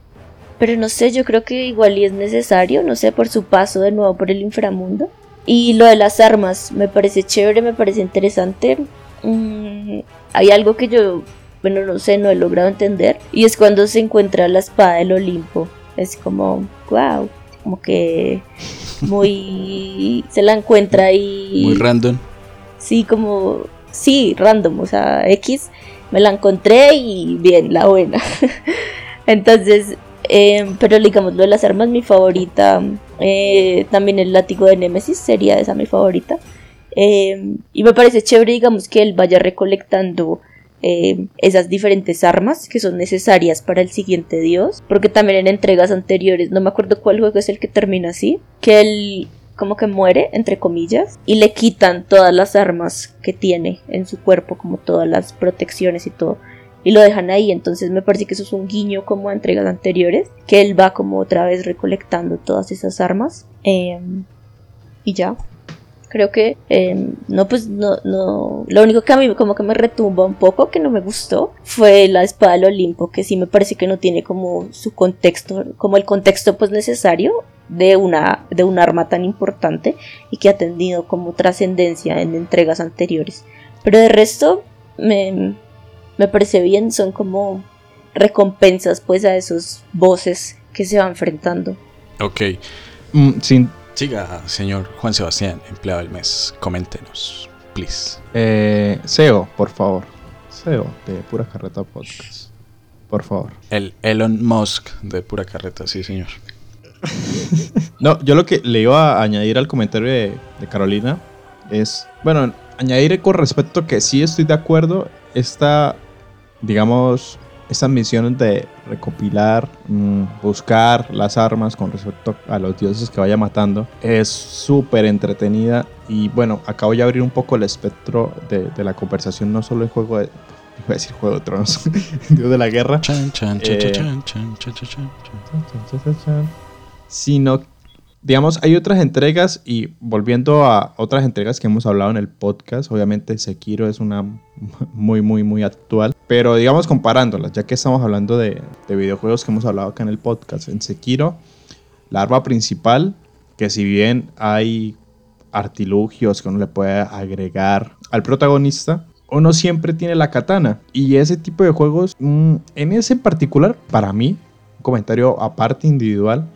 pero no sé, yo creo que igual y es necesario, no sé, por su paso de nuevo por el inframundo. Y lo de las armas, me parece chévere, me parece interesante. Mm, hay algo que yo, bueno, no sé, no he logrado entender. Y es cuando se encuentra la espada del Olimpo. Es como, wow, como que muy... se la encuentra ahí. Muy random. Sí, como... Sí, random, o sea, X. Me la encontré y bien, la buena. Entonces, eh, pero digamos, lo de las armas, mi favorita eh, también el látigo de Nemesis sería esa mi favorita. Eh, y me parece chévere, digamos, que él vaya recolectando esas diferentes armas que son necesarias para el siguiente dios. Porque también en entregas anteriores, no me acuerdo cuál juego es el que termina así, que él como que muere, entre comillas, y le quitan todas las armas que tiene en su cuerpo, como todas las protecciones y todo y lo dejan ahí. Entonces me parece que eso es un guiño como a entregas anteriores, que él va como otra vez recolectando todas esas armas. Em, y ya. Creo que em, no, pues no, no. Lo único que a mí como que me retumba un poco, que no me gustó, fue la espada del Olimpo, que sí me parece que no tiene como su contexto, como el contexto pues necesario de una de un arma tan importante y que ha tenido como trascendencia en entregas anteriores. Pero de resto me, me parece bien, son como recompensas pues a esos voces que se van enfrentando. Ok. Mm, sin... Siga, señor Juan Sebastián, empleado del mes, coméntenos, please. Eh, SEO, por favor. SEO de Pura Carreta Podcast. Por favor. El Elon Musk de Pura Carreta, sí, señor. No, yo lo que le iba a añadir al comentario de, de Carolina es, bueno, añadir con respecto que sí estoy de acuerdo, esta, digamos, estas misiones de recopilar, mm, buscar las armas con respecto a los dioses que vaya matando, es súper entretenida. Y bueno, acabo de abrir un poco el espectro de, de la conversación, no solo el juego de. Voy a decir Juego de Tronos, Dios de la Guerra. Sino, digamos, hay otras entregas y volviendo a otras entregas que hemos hablado en el podcast, obviamente Sekiro es una muy, muy, muy actual, pero digamos comparándolas, ya que estamos hablando de, de videojuegos que hemos hablado acá en el podcast, en Sekiro, la arma principal, que si bien hay artilugios que uno le puede agregar al protagonista, uno siempre tiene la katana. Y ese tipo de juegos, mm, en ese particular, para mí, un comentario aparte individual,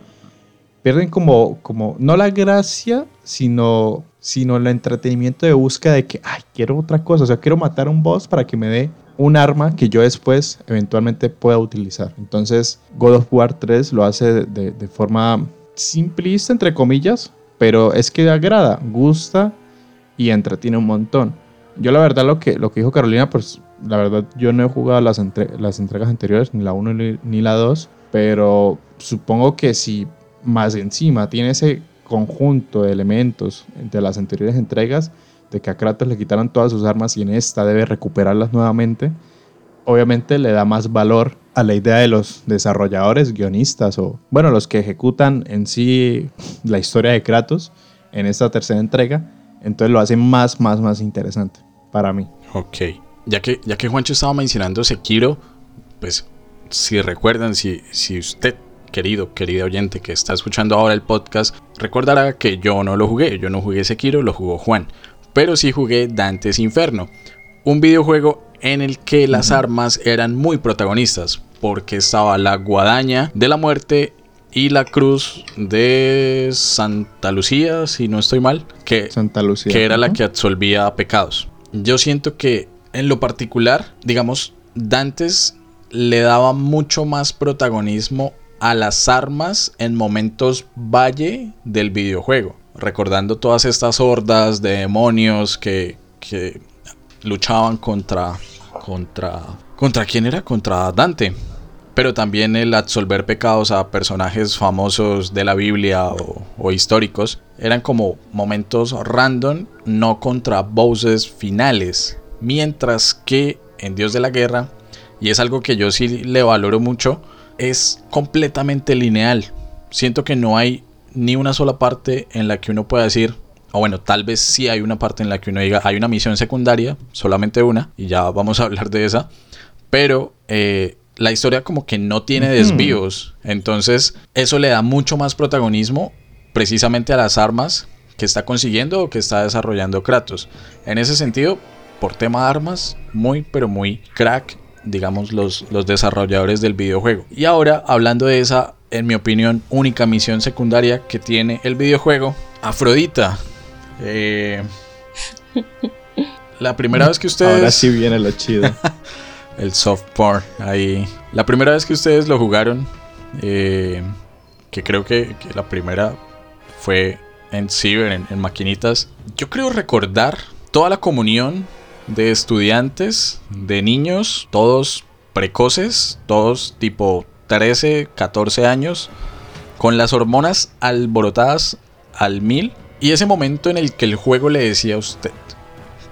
pierden como, como no la gracia, sino, sino el entretenimiento de búsqueda de que, ay, quiero otra cosa, o sea, quiero matar a un boss para que me dé un arma que yo después eventualmente pueda utilizar. Entonces, God of War 3 lo hace de, forma simplista, entre comillas, pero es que agrada, gusta y entretiene un montón. Yo la verdad lo que, lo que dijo Carolina, pues la verdad yo no he jugado las, entre- las entregas anteriores, ni la 1 ni, ni la 2, pero supongo que si más encima tiene ese conjunto de elementos de las anteriores entregas, de que a Kratos le quitaron todas sus armas y en esta debe recuperarlas nuevamente, obviamente le da más valor a la idea de los desarrolladores, guionistas o, bueno, los que ejecutan en sí la historia de Kratos en esta tercera entrega. Entonces lo hace más, más, más interesante para mí. Ok. Ya que, ya que Juancho estaba mencionando Sekiro, pues si recuerdan, si, si usted, querido, querido oyente que está escuchando ahora el podcast, recordará que yo no lo jugué. Yo no jugué Sekiro, lo jugó Juan. Pero sí jugué Dante's Inferno. Un videojuego en el que las armas eran muy protagonistas. Porque estaba la guadaña de la muerte y la cruz de Santa Lucía, si no estoy mal. Que Santa Lucía. que era la que absolvía pecados. Yo siento que en lo particular, digamos, Dantes le daba mucho más protagonismo a las armas en momentos valle del videojuego, recordando todas estas hordas de demonios que, que luchaban contra contra contra quién era contra Dante pero también el absolver pecados a personajes famosos de la Biblia o, históricos eran como momentos random, no contra bosses finales. Mientras que en Dios de la Guerra, y es algo que yo sí le valoro mucho, es completamente lineal. Siento que no hay ni una sola parte en la que uno pueda decir, o bueno, tal vez sí hay una parte en la que uno diga, hay una misión secundaria, solamente una, y ya vamos a hablar de esa, pero eh, la historia como que no tiene desvíos. Entonces, eso le da mucho más protagonismo precisamente a las armas que está consiguiendo o que está desarrollando Kratos. En ese sentido, por tema de armas, muy pero muy crack, digamos, los, los desarrolladores del videojuego. Y ahora, hablando de esa, en mi opinión, única misión secundaria que tiene el videojuego, Afrodita. Eh, la primera vez que ustedes... Ahora sí viene lo chido. El soft porn ahí. La primera vez que ustedes lo jugaron, eh, que creo que, que la primera fue en Ciber, en, en maquinitas. Yo creo recordar toda la comunión de estudiantes, de niños, todos precoces, todos tipo 13, 14 años, con las hormonas alborotadas al mil. Y ese momento en el que el juego le decía a usted,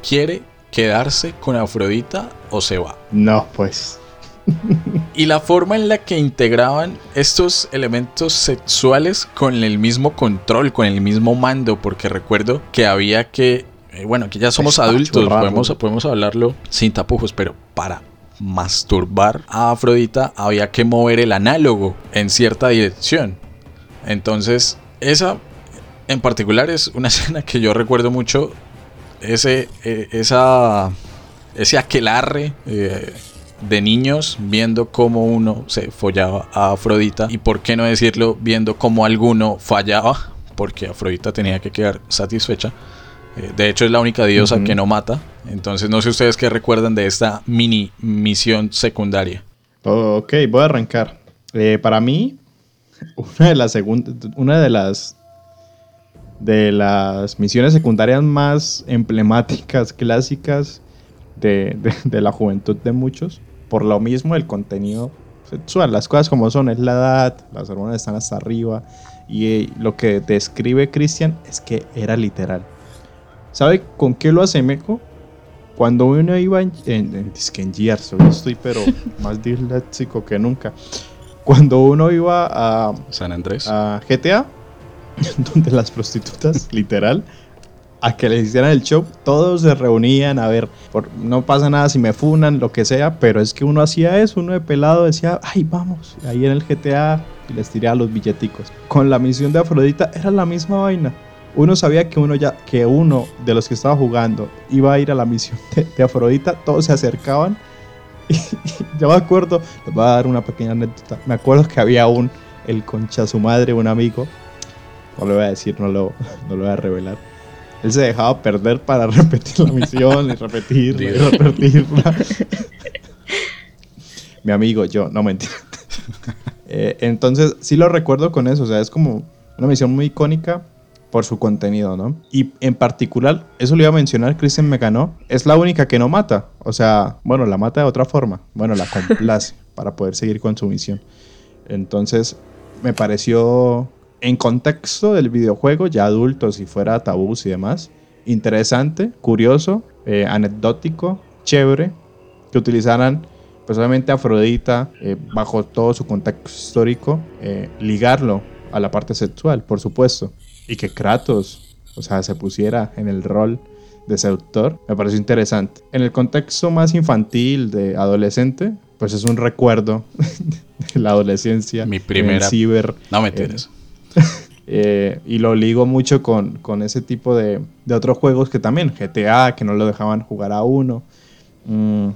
¿quiere quedarse con Afrodita o se va? No, pues. Y la forma en la que integraban estos elementos sexuales con el mismo control, con el mismo mando, porque recuerdo que había que, eh, bueno, que ya somos adultos, podemos, podemos hablarlo sin tapujos, pero para masturbar a Afrodita había que mover el análogo en cierta dirección. Entonces, esa en particular es una escena que yo recuerdo mucho, ese, eh, esa, ese aquelarre. eh, de niños viendo cómo uno se follaba a Afrodita y por qué no decirlo viendo cómo alguno fallaba porque Afrodita tenía que quedar satisfecha. Eh, de hecho es la única diosa que no mata. Entonces no sé ustedes qué recuerdan de esta mini misión secundaria. Ok, voy a arrancar. Eh, para mí, una de las una de las de las misiones secundarias más emblemáticas, clásicas de, de, la juventud de muchos. Por lo mismo, el contenido sexual, las cosas como son, es la edad, las hormonas están hasta arriba. Y eh, lo que describe Christian es que era literal. ¿Sabe con qué lo asemejo? Cuando uno iba en, en, en, en Gears, hoy estoy pero más disléxico que nunca. Cuando uno iba a San Andrés, a GTA, donde las prostitutas, literal, a que les hicieran el show, todos se reunían a ver, por, no pasa nada si me funan, lo que sea, pero es que uno hacía eso, uno de pelado decía, ay, vamos, ahí en el GTA, y les tiraba los billeticos. Con la misión de Afrodita era la misma vaina. Uno sabía que uno ya, que uno de los que estaba jugando iba a ir a la misión de, de Afrodita, todos se acercaban. Y, yo me acuerdo, les voy a dar una pequeña anécdota. Me acuerdo que había un, el concha su madre, un amigo, no lo voy a decir, no lo, no lo voy a revelar. Él se dejaba perder para repetir la misión y repetirla y repetirla. Mi amigo, yo, no mentira. Eh, entonces, sí lo recuerdo con eso, o sea, es como una misión muy icónica por su contenido, ¿no? Y en particular, eso lo iba a mencionar, Christian me ganó, es la única que no mata, o sea, bueno, la mata de otra forma, bueno, la complace para poder seguir con su misión. Entonces, me pareció en contexto del videojuego, ya adulto, si fuera tabús y demás, interesante, curioso, eh, anecdótico, chévere, que utilizaran pues obviamente Afrodita, eh, bajo todo su contexto histórico, eh, ligarlo a la parte sexual, por supuesto, y que Kratos, o sea, se pusiera en el rol de seductor, me pareció interesante. En el contexto más infantil de adolescente, pues es un recuerdo de la adolescencia. Mi primera. ciber. No me tienes. Eh, y lo ligo mucho con, con ese tipo de, de, otros juegos que también, GTA, que no lo dejaban jugar a uno. Mm,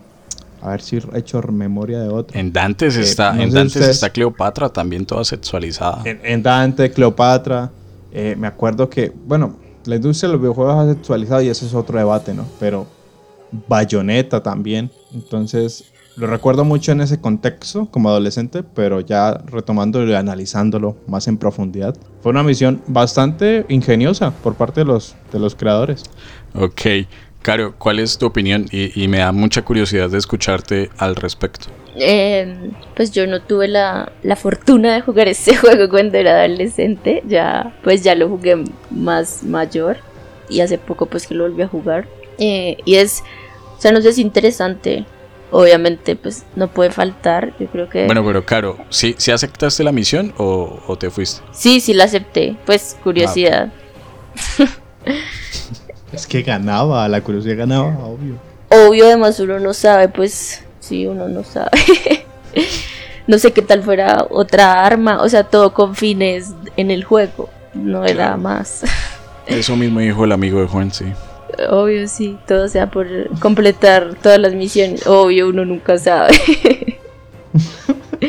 a ver si he hecho memoria de otro. En Dantes, eh, está, no en Dantes ustedes, está Cleopatra, también toda sexualizada. En, en Dante, Cleopatra. Eh, me acuerdo que, bueno, la industria de los videojuegos ha sexualizado y ese es otro debate, ¿no? Pero Bayonetta también. Entonces, lo recuerdo mucho en ese contexto como adolescente, pero ya retomándolo y analizándolo más en profundidad. Fue una misión bastante ingeniosa por parte de los, de los creadores. Ok. Caro, ¿cuál es tu opinión? Y, y, me da mucha curiosidad de escucharte al respecto. Eh, pues yo no tuve la, la, fortuna de jugar ese juego cuando era adolescente. Ya, pues ya lo jugué más mayor. Y hace poco pues que lo volví a jugar. Eh, y es, o sea, no sé, es interesante obviamente pues no puede faltar, yo creo que... Bueno, pero Caro, ¿sí, ¿sí aceptaste la misión o, o, te fuiste? Sí, sí la acepté, pues curiosidad. Ah. es que ganaba, la curiosidad ganaba, obvio. Obvio, además uno no sabe, pues sí, uno no sabe. no sé qué tal fuera otra arma, o sea, todo con fines en el juego, no claro. era más. Eso mismo dijo el amigo de Juan, sí. Obvio, sí, todo sea por completar todas las misiones. Obvio, uno nunca sabe.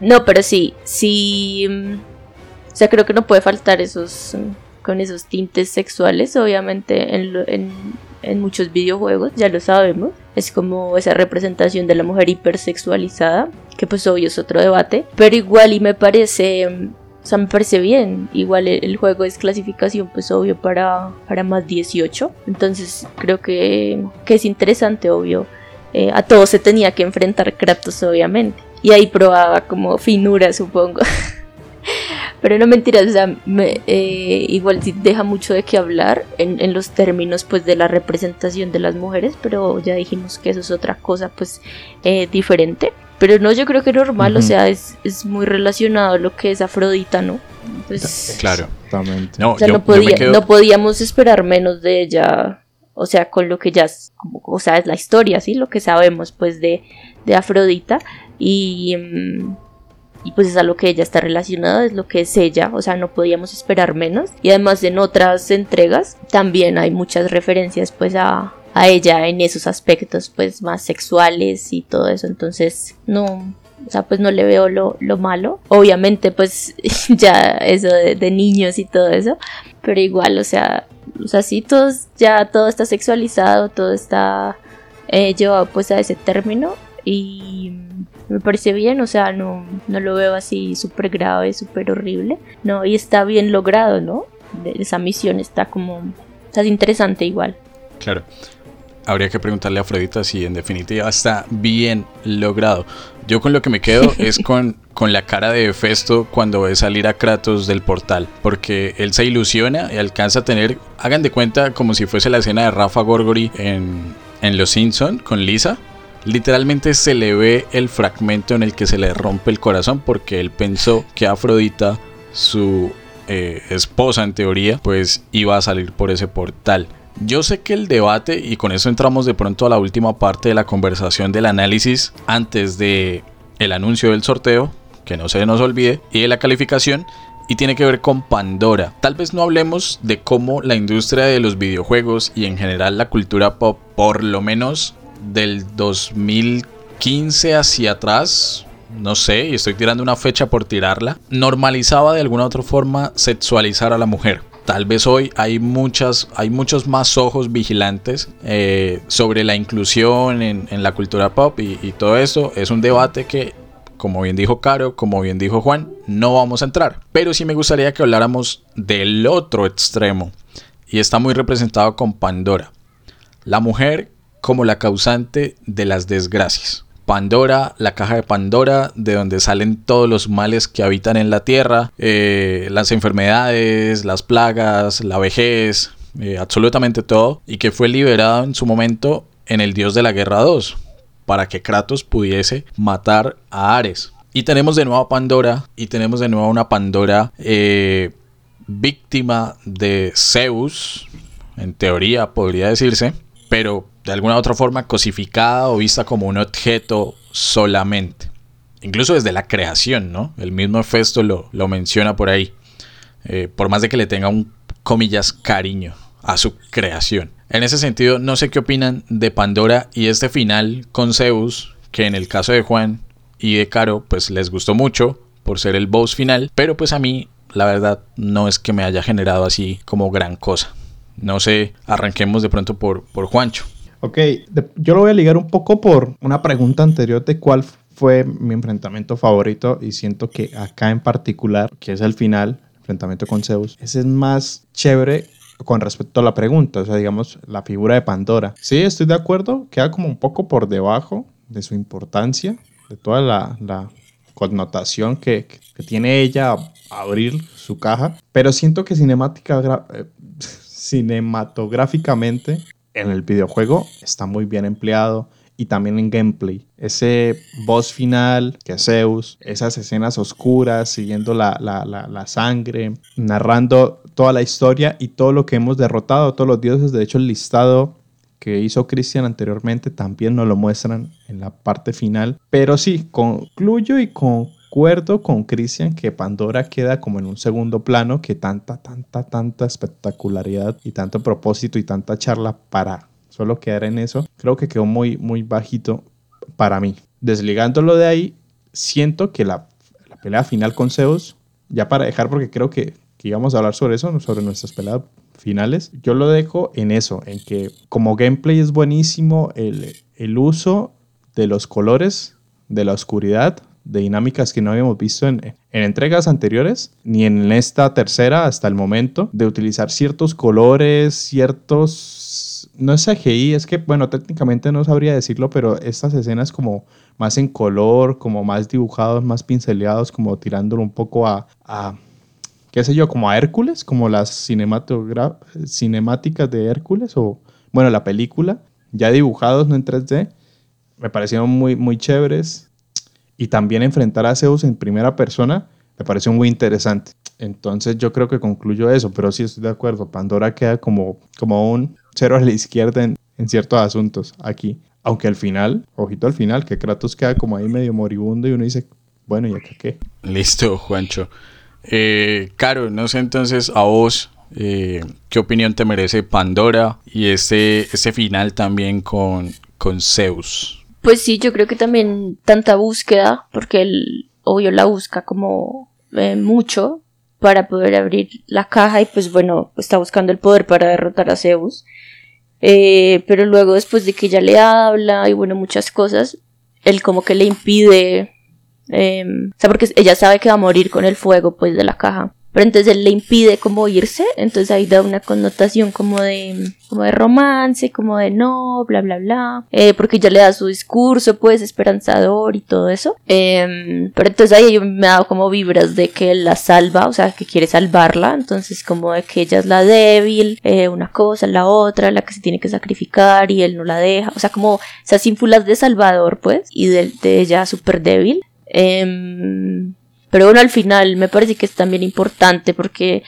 no, pero sí, sí. O sea, creo que no puede faltar esos. con esos tintes sexuales, obviamente, en, en, en muchos videojuegos, ya lo sabemos. Es como esa representación de la mujer hipersexualizada, que pues obvio es otro debate. Pero igual y me parece o sea, me parece bien. Igual el, juego es clasificación, pues obvio, para, para más 18. Entonces creo que, que es interesante, obvio. Eh, a todos se tenía que enfrentar Kratos, obviamente. Y ahí probaba como finura, supongo. Pero no mentiras, o sea, me, eh, igual sí deja mucho de qué hablar en, en, los términos pues de la representación de las mujeres, pero ya dijimos que eso es otra cosa pues eh, diferente. Pero no, yo creo que normal, uh -huh. o sea, es, es, muy relacionado a lo que es Afrodita, ¿no? Pues, claro, exactamente. No, o sea, yo, no, podía, quedo... no, podíamos esperar menos de ella, o sea, con lo que ya, es, o sea, es la historia, ¿sí? Lo que sabemos, pues, de, de Afrodita. Y, y pues es a lo que ella está relacionada, es lo que es ella, o sea, no podíamos esperar menos. Y además en otras entregas también hay muchas referencias, pues, a a ella en esos aspectos pues más sexuales y todo eso. Entonces no o sea pues no le veo lo, lo malo. Obviamente pues ya eso de, niños y todo eso pero igual o sea o sea sí todos ya todo está sexualizado todo está eh, llevado pues a ese término. Y me parece bien, o sea, no, no lo veo así súper grave, súper horrible, no, y está bien logrado, ¿no? de esa misión está como, está interesante igual. Claro. Habría que preguntarle a Afrodita si en definitiva está bien logrado. Yo con lo que me quedo es con, con la cara de Festo cuando ve salir a Kratos del portal. Porque él se ilusiona y alcanza a tener, hagan de cuenta como si fuese la escena de Rafa Gorgori en, en Los Simpson con Lisa. Literalmente se le ve el fragmento en el que se le rompe el corazón porque él pensó que Afrodita, su eh, esposa en teoría, pues iba a salir por ese portal. Yo sé que el debate, y con eso entramos de pronto a la última parte de la conversación del análisis antes de el anuncio del sorteo, que no se nos olvide, y de la calificación, y tiene que ver con Pandora. Tal vez no hablemos de cómo la industria de los videojuegos y en general la cultura pop, por lo menos del 2015 hacia atrás, no sé, y estoy tirando una fecha por tirarla, normalizaba de alguna otra forma sexualizar a la mujer. Tal vez hoy hay muchas, hay muchos más ojos vigilantes eh, sobre la inclusión en, la cultura pop y todo eso. Es un debate que como bien dijo Caro, como bien dijo Juan, no vamos a entrar. Pero sí me gustaría que habláramos del otro extremo. Y está muy representado con Pandora. La mujer como la causante de las desgracias. Pandora, la caja de Pandora, de donde salen todos los males que habitan en la tierra, eh, las enfermedades, las plagas, la vejez, eh, absolutamente todo, y que fue liberado en su momento en el dios de la guerra 2, para que Kratos pudiese matar a Ares. Y tenemos de nuevo a Pandora, y tenemos de nuevo una Pandora eh, víctima de Zeus, en teoría podría decirse, pero de alguna otra forma cosificada o vista como un objeto solamente. Incluso desde la creación, ¿no? El mismo Festo lo, lo menciona por ahí. Eh, por más de que le tenga un, comillas, cariño a su creación. En ese sentido, no sé qué opinan de Pandora y este final con Zeus, que en el caso de Juan y de Caro, pues les gustó mucho por ser el boss final, pero pues a mí, la verdad, no es que me haya generado así como gran cosa. No sé, arranquemos de pronto por, por Juancho. Ok, yo lo voy a ligar un poco por una pregunta anterior de cuál fue mi enfrentamiento favorito y siento que acá en particular, que es el final, enfrentamiento con Zeus, ese es más chévere con respecto a la pregunta, o sea, digamos, la figura de Pandora. Sí, estoy de acuerdo, queda como un poco por debajo de su importancia, de toda la, connotación que, tiene ella a abrir su caja, pero siento que cinemática, eh, cinematográficamente en el videojuego está muy bien empleado y también en gameplay. Ese boss final, que Zeus, esas escenas oscuras, siguiendo la, la, sangre, narrando toda la historia y todo lo que hemos derrotado, todos los dioses. De hecho, el listado que hizo Christian anteriormente también nos lo muestran en la parte final. Pero sí, concluyo y concuerdo con Christian que Pandora queda como en un segundo plano, que tanta, tanta, tanta espectacularidad y tanto propósito y tanta charla para solo quedar en eso, creo que quedó muy, muy bajito para mí. Desligándolo de ahí, siento que la, pelea final con Zeus, ya para dejar, porque creo que, íbamos a hablar sobre eso, sobre nuestras peleas finales, yo lo dejo en eso, en que como gameplay es buenísimo el, el uso de los colores, de la oscuridad, de dinámicas que no habíamos visto en, en, entregas anteriores, ni en esta tercera hasta el momento, de utilizar ciertos colores, ciertos no es CGI, es que, bueno, técnicamente no sabría decirlo, pero estas escenas como más en color, como más dibujados, más pinceleados, como tirándolo un poco a, a qué sé yo, como a Hércules, como las cinemáticas de Hércules, o, bueno, la película, ya dibujados, no en 3D, me parecieron muy, muy chéveres. Y también enfrentar a Zeus en primera persona me pareció muy interesante. Entonces yo creo que concluyo eso, pero sí estoy de acuerdo. Pandora queda como, como un cero a la izquierda en, ciertos asuntos aquí. Aunque al final, ojito al final, que Kratos queda como ahí medio moribundo y uno dice, bueno, ¿y acá qué? Listo, Juancho. Eh, Caro, no sé entonces a vos, eh, ¿qué opinión te merece Pandora y ese, ese final también con, con Zeus? Pues sí, yo creo que también tanta búsqueda, porque él, obvio, la busca como eh, mucho, para poder abrir la caja y pues bueno, está buscando el poder para derrotar a Zeus. Eh, pero luego después de que ella le habla y bueno, muchas cosas, él como que le impide, em, o sea, porque ella sabe que va a morir con el fuego pues de la caja. Pero entonces él le impide como irse, entonces ahí da una connotación como de, como de romance, como de no, bla, bla, bla, eh, porque ya le da su discurso, pues, esperanzador y todo eso. Em, pero entonces ahí me ha dado como vibras de que él la salva, o sea, que quiere salvarla, entonces como de que ella es la débil, eh, una cosa, la otra, la que se tiene que sacrificar y él no la deja, o sea, como esas ínfulas de Salvador, pues, y de, de ella súper débil. Pero bueno, al final me parece que es también importante porque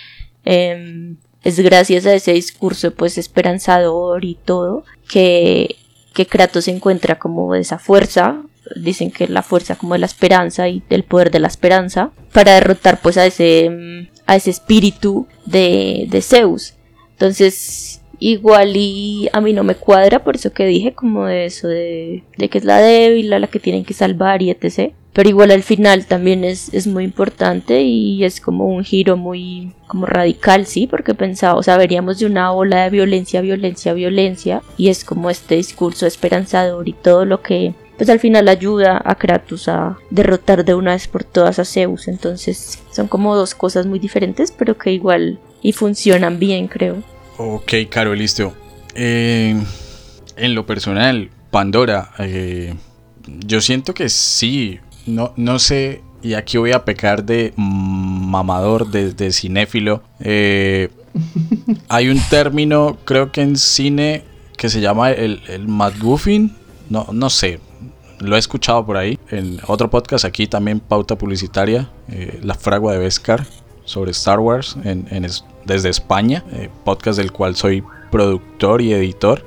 em, es gracias a ese discurso pues esperanzador y todo que, que Kratos encuentra como esa fuerza dicen que la fuerza como de la esperanza y del poder de la esperanza para derrotar pues a ese em, a ese espíritu de, de Zeus. Entonces igual y a mí no me cuadra por eso que dije como de eso de, de que es la débil a la que tienen que salvar y etc pero igual al final también es, es muy importante y es como un giro muy como radical, sí, porque pensaba, o sea, veríamos de una ola de violencia, violencia, violencia, y es como este discurso esperanzador y todo lo que pues al final ayuda a Kratos a derrotar de una vez por todas a Zeus. Entonces son como dos cosas muy diferentes, pero que igual y funcionan bien, creo. Ok, Caro, listo. Eh, en lo personal, Pandora, eh, yo siento que sí, no, no sé, y aquí voy a pecar de mamador, de, cinéfilo. Eh, hay un término, creo que en cine, que se llama el, el McGuffin. No, no sé, lo he escuchado por ahí. En otro podcast, aquí también pauta publicitaria, eh, La Fragua de Vescar, sobre Star Wars en, desde España, eh, podcast del cual soy productor y editor,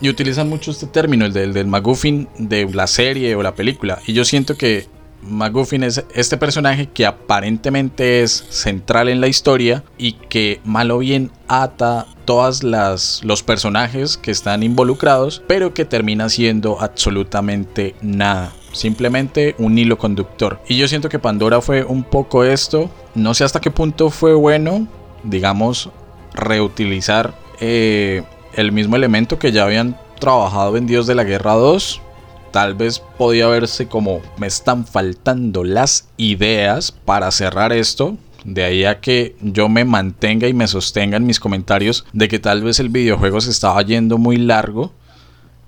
y utilizan mucho este término, el del, del McGuffin de la serie o la película. Y yo siento que McGuffin es este personaje que aparentemente es central en la historia y que mal o bien ata todas las los personajes que están involucrados, pero que termina siendo absolutamente nada. Simplemente un hilo conductor. Y yo siento que Pandora fue un poco esto. No sé hasta qué punto fue bueno, digamos, reutilizar eh, el mismo elemento que ya habían trabajado en Dios de la Guerra 2 tal vez podía verse como me están faltando las ideas para cerrar esto. De ahí a que yo me mantenga y me sostenga en mis comentarios de que tal vez el videojuego se estaba yendo muy largo.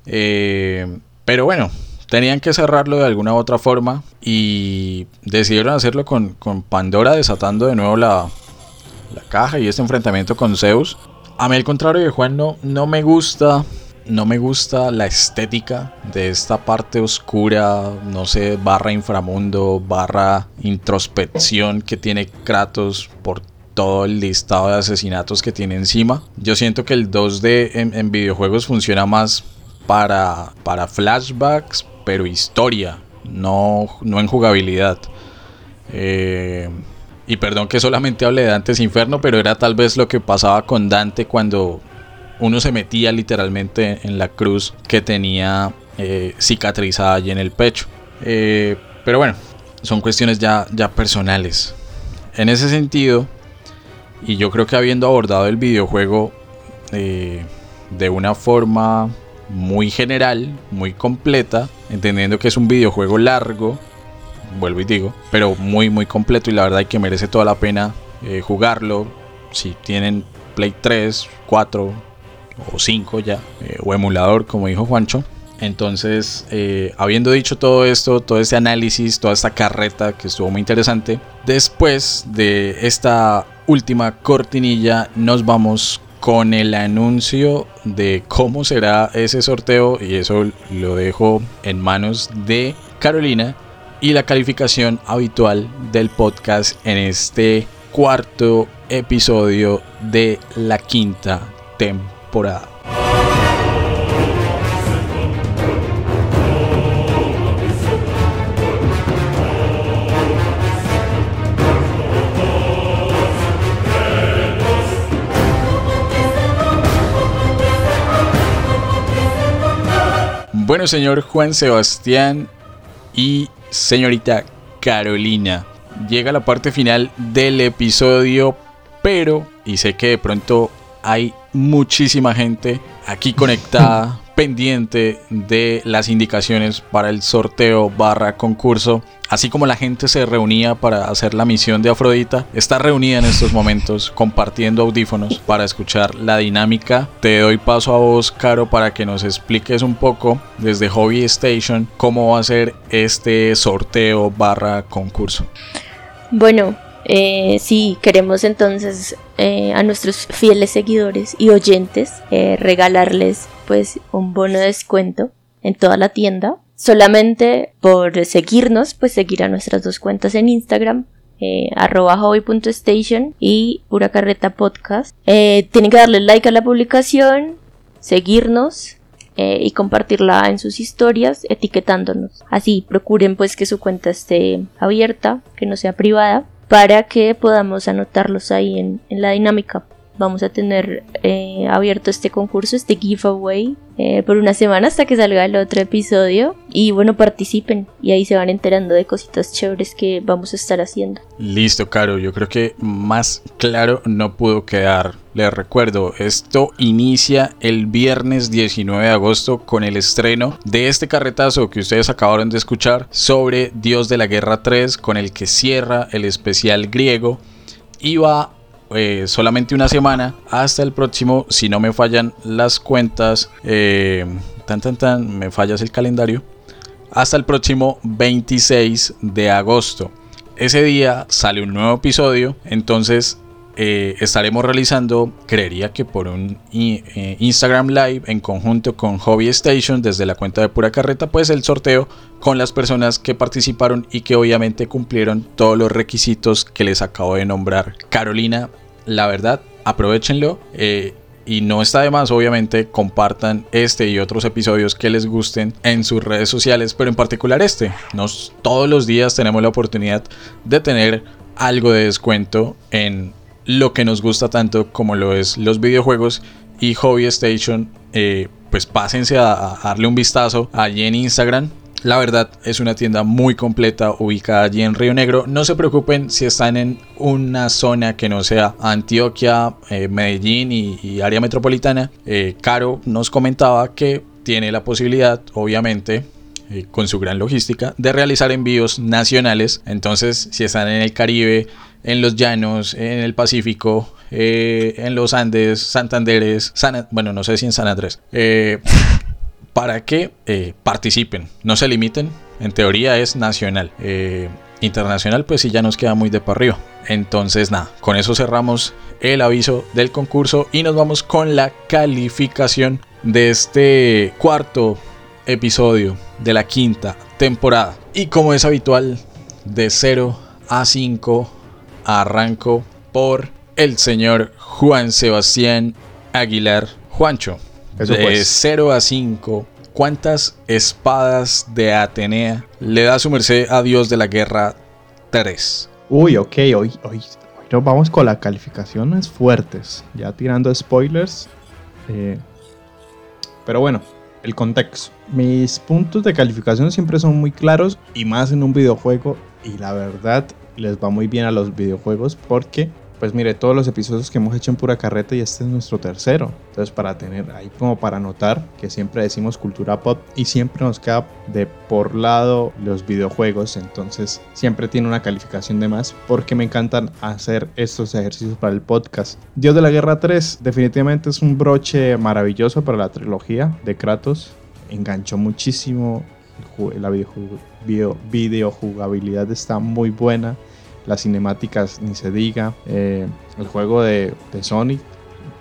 Eh, pero bueno, tenían que cerrarlo de alguna u otra forma y decidieron hacerlo con, Pandora desatando de nuevo la, la, caja y este enfrentamiento con Zeus. A mí al contrario de Juan no, no me gusta no me gusta la estética de esta parte oscura, no sé, barra inframundo, barra introspección que tiene Kratos por todo el listado de asesinatos que tiene encima. Yo siento que el 2D en, videojuegos funciona más para, para flashbacks, pero historia, no, no en jugabilidad. Eh, y perdón que solamente hable de Dante's Inferno, pero era tal vez lo que pasaba con Dante cuando uno se metía literalmente en la cruz que tenía eh, cicatrizada allí en el pecho. Eh, pero bueno, son cuestiones ya, ya personales. En ese sentido, y yo creo que habiendo abordado el videojuego eh, de una forma muy general, muy completa, entendiendo que es un videojuego largo, vuelvo y digo, pero muy muy completo y la verdad que merece toda la pena jugarlo. Si tienen Play 3, 4, o 5 ya, eh, o emulador, como dijo Juancho. Entonces, eh, habiendo dicho todo esto, todo este análisis, toda esta carreta que estuvo muy interesante, después de esta última cortinilla nos vamos con el anuncio de cómo será ese sorteo y eso lo dejo en manos de Carolina y la calificación habitual del podcast en este cuarto episodio de la quinta temporada bueno, señor Juan Sebastián y señorita Carolina, llega la parte final del episodio, pero, y sé que de pronto hay muchísima gente aquí conectada pendiente de las indicaciones para el sorteo barra concurso. Así como la gente se reunía para hacer la misión de Afrodita, está reunida en estos momentos compartiendo audífonos para escuchar la dinámica. Te doy paso a vos, Caro, para que nos expliques un poco desde Hobby Station cómo va a ser este sorteo barra concurso. Bueno, eh, sí, queremos entonces eh, a nuestros fieles seguidores y oyentes eh, regalarles pues un bono de descuento en toda la tienda solamente por seguirnos, pues seguir a nuestras dos cuentas en Instagram, eh, arroba hobby.station y pura carreta podcast. Eh, tienen que darle like a la publicación, seguirnos eh, y compartirla en sus historias etiquetándonos. Así procuren pues que su cuenta esté abierta, que no sea privada, para que podamos anotarlos ahí en la dinámica vamos a tener eh, abierto este concurso, este giveaway, eh, por una semana hasta que salga el otro episodio. Y bueno, participen y ahí se van enterando de cositas chéveres que vamos a estar haciendo. Listo, Caro. Yo creo que más claro no pudo quedar. Les recuerdo, esto inicia el viernes 19 de agosto con el estreno de este carretazo que ustedes acabaron de escuchar sobre Dios de la Guerra 3, con el que cierra el especial griego. Y va eh, solamente una semana hasta el próximo, si no me fallan las cuentas, eh, tan tan tan, me fallas el calendario, hasta el próximo 26 de agosto. Ese día sale un nuevo episodio, entonces eh, estaremos realizando, creería que por un Instagram Live en conjunto con Hobby Station desde la cuenta de Pura Carreta, pues el sorteo con las personas que participaron y que obviamente cumplieron todos los requisitos que les acabo de nombrar. Carolina, la verdad, aprovechenlo. Eh, y no está de más, obviamente, compartan este y otros episodios que les gusten en sus redes sociales, pero en particular este. Nos, todos los días tenemos la oportunidad de tener algo de descuento en lo que nos gusta tanto como lo es los videojuegos y Hobby Station. Eh, pues pásense a darle un vistazo allí en Instagram la verdad es una tienda muy completa ubicada allí en Río Negro. No se preocupen si están en una zona que no sea Antioquia, eh, Medellín y, área metropolitana. Eh, Caro nos comentaba que tiene la posibilidad, obviamente, con su gran logística, de realizar envíos nacionales. Entonces, si están en el Caribe, en los llanos, en el Pacífico, en los Andes, Santanderes, bueno, no sé si en San Andrés para que eh, participen, no se limiten, en teoría es nacional. Eh, internacional pues sí ya nos queda muy de para arriba. Entonces nada, con eso cerramos el aviso del concurso y nos vamos con la calificación de este cuarto episodio de la quinta temporada. Y como es habitual, de 0 a 5 arranco por el señor Juan Sebastián Aguilar Juancho de 0 pues. a 5, ¿cuántas espadas de Atenea le da su merced a Dios de la Guerra 3? Uy, ok, hoy, hoy, nos vamos con las calificaciones fuertes, ya tirando spoilers. Eh, pero bueno, el contexto. Mis puntos de calificación siempre son muy claros y más en un videojuego y la verdad les va muy bien a los videojuegos porque pues mire, todos los episodios que hemos hecho en Pura Carreta y este es nuestro tercero. Entonces para tener ahí como para notar que siempre decimos cultura pop y siempre nos queda de por lado los videojuegos. Entonces siempre tiene una calificación de más porque me encantan hacer estos ejercicios para el podcast. Dios de la Guerra 3 definitivamente es un broche maravilloso para la trilogía de Kratos. Enganchó muchísimo. La videojugabilidad está muy buena las cinemáticas ni se diga, eh, el juego de, de, Sonic,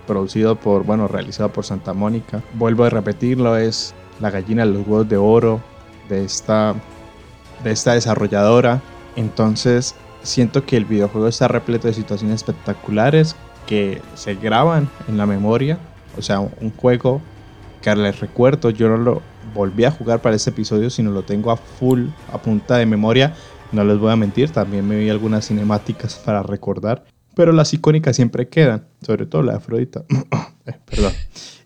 producido por, bueno, realizado por Santa Mónica, vuelvo a repetirlo, es la gallina de los huevos de oro de esta, de esta desarrolladora. Entonces, siento que el videojuego está repleto de situaciones espectaculares que se graban en la memoria. O sea, un juego que les recuerdo, yo no lo volví a jugar para este episodio, sino lo tengo a full, a punta de memoria no les voy a mentir, también me vi algunas cinemáticas para recordar, pero las icónicas siempre quedan, sobre todo la de Afrodita. Eh, perdón.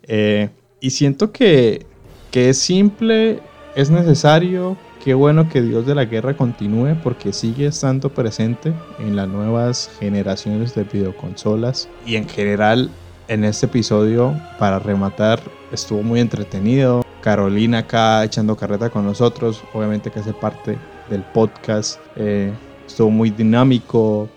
Eh, y siento que, que es simple, es necesario, qué bueno que Dios de la Guerra continúe porque sigue estando presente en las nuevas generaciones de videoconsolas y en general en este episodio, para rematar, estuvo muy entretenido. Carolina acá echando carreta con nosotros, obviamente que hace parte del podcast. Eh, estuvo muy dinámico,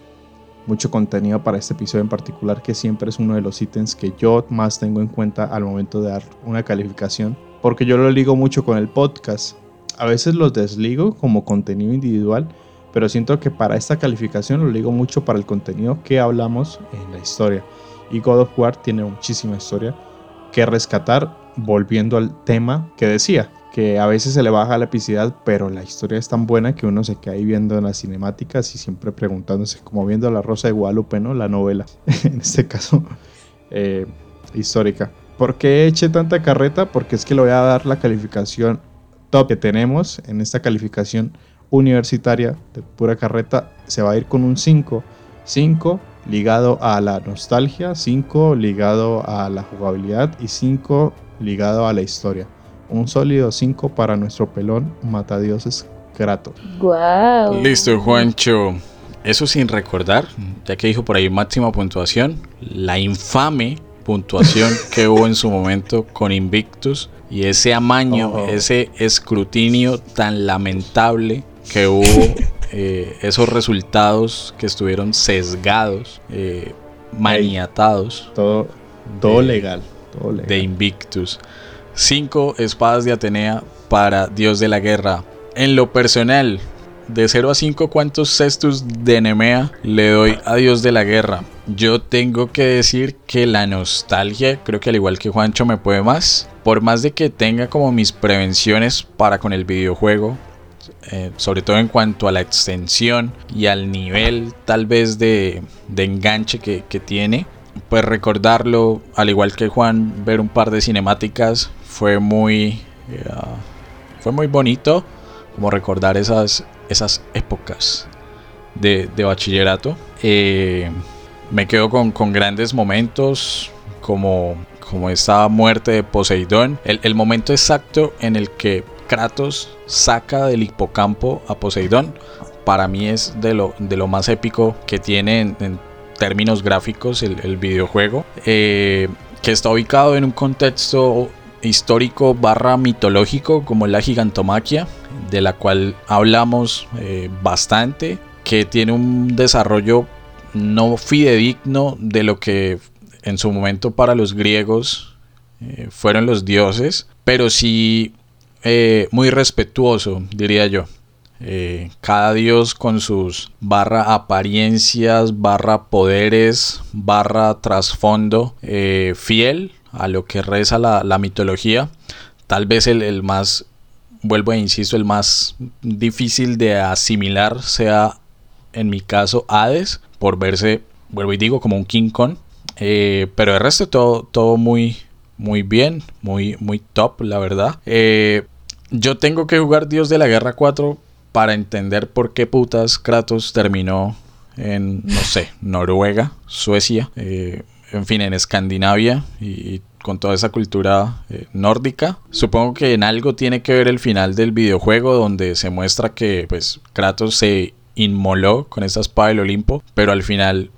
mucho contenido para este episodio en particular, que siempre es uno de los ítems que yo más tengo en cuenta al momento de dar una calificación, porque yo lo ligo mucho con el podcast. A veces los desligo como contenido individual, pero siento que para esta calificación lo ligo mucho para el contenido que hablamos en la historia. Y God of War tiene muchísima historia que rescatar, volviendo al tema que decía, que a veces se le baja la epicidad, pero la historia es tan buena que uno se queda ahí viendo en las cinemáticas y siempre preguntándose, como viendo La Rosa de Guadalupe, ¿no? La novela, en este caso, eh, histórica. ¿Por qué eché tanta carreta? Porque es que le voy a dar la calificación top que tenemos en esta calificación universitaria de pura carreta. Se va a ir con un 5. 5 ligado a la nostalgia, 5 ligado a la jugabilidad y 5 ligado a la historia. Un sólido 5 para nuestro pelón matadioses Kratos. Wow. Listo, Juancho. Eso sin recordar, ya que dijo por ahí máxima puntuación, la infame puntuación que hubo en su momento con Invictus y ese amaño, Oh. ese escrutinio tan lamentable que hubo, eh, esos resultados que estuvieron sesgados, eh, maniatados Todo, todo De- legal. Todo legal. de Invictus. Cinco espadas de Atenea para Dios de la Guerra. En lo personal, de 0 a 5, ¿cuántos cestus de Nemea le doy a Dios de la Guerra? Yo tengo que decir que la nostalgia, creo que al igual que Juancho me puede más. Por más de que tenga como mis prevenciones para con el videojuego, eh, sobre todo en cuanto a la extensión y al nivel tal vez de, de enganche que, que tiene, pues recordarlo, al igual que Juan, ver un par de cinemáticas fue muy, eh, fue muy bonito, como recordar esas, esas épocas de, de bachillerato. Eh, me quedo con, con grandes momentos, como, como esta muerte de Poseidón, el, el momento exacto en el que Kratos saca del hipocampo a Poseidón, para mí es de lo, de lo más épico que tiene en, términos gráficos el, el videojuego, eh, que está ubicado en un contexto histórico barra mitológico como la gigantomaquia, de la cual hablamos eh, bastante, que tiene un desarrollo no fidedigno de lo que en su momento para los griegos eh, fueron los dioses, pero sí eh, muy respetuoso, diría yo. Eh, cada dios con sus barra apariencias, barra poderes, barra trasfondo, eh, fiel a lo que reza la, la mitología. Tal vez el, el, más, vuelvo e insisto, el más difícil de asimilar sea, en mi caso, Hades, por verse, vuelvo y digo, como un King Kong. Eh, pero el resto todo, todo muy, muy bien, muy, muy top, la verdad. Eh, yo tengo que jugar Dios de la Guerra 4 para entender por qué putas Kratos terminó en, no sé, Noruega, Suecia, eh, en fin, en Escandinavia y, con toda esa cultura eh, nórdica. Supongo que en algo tiene que ver el final del videojuego donde se muestra que pues Kratos se inmoló con esta espada del Olimpo, pero al final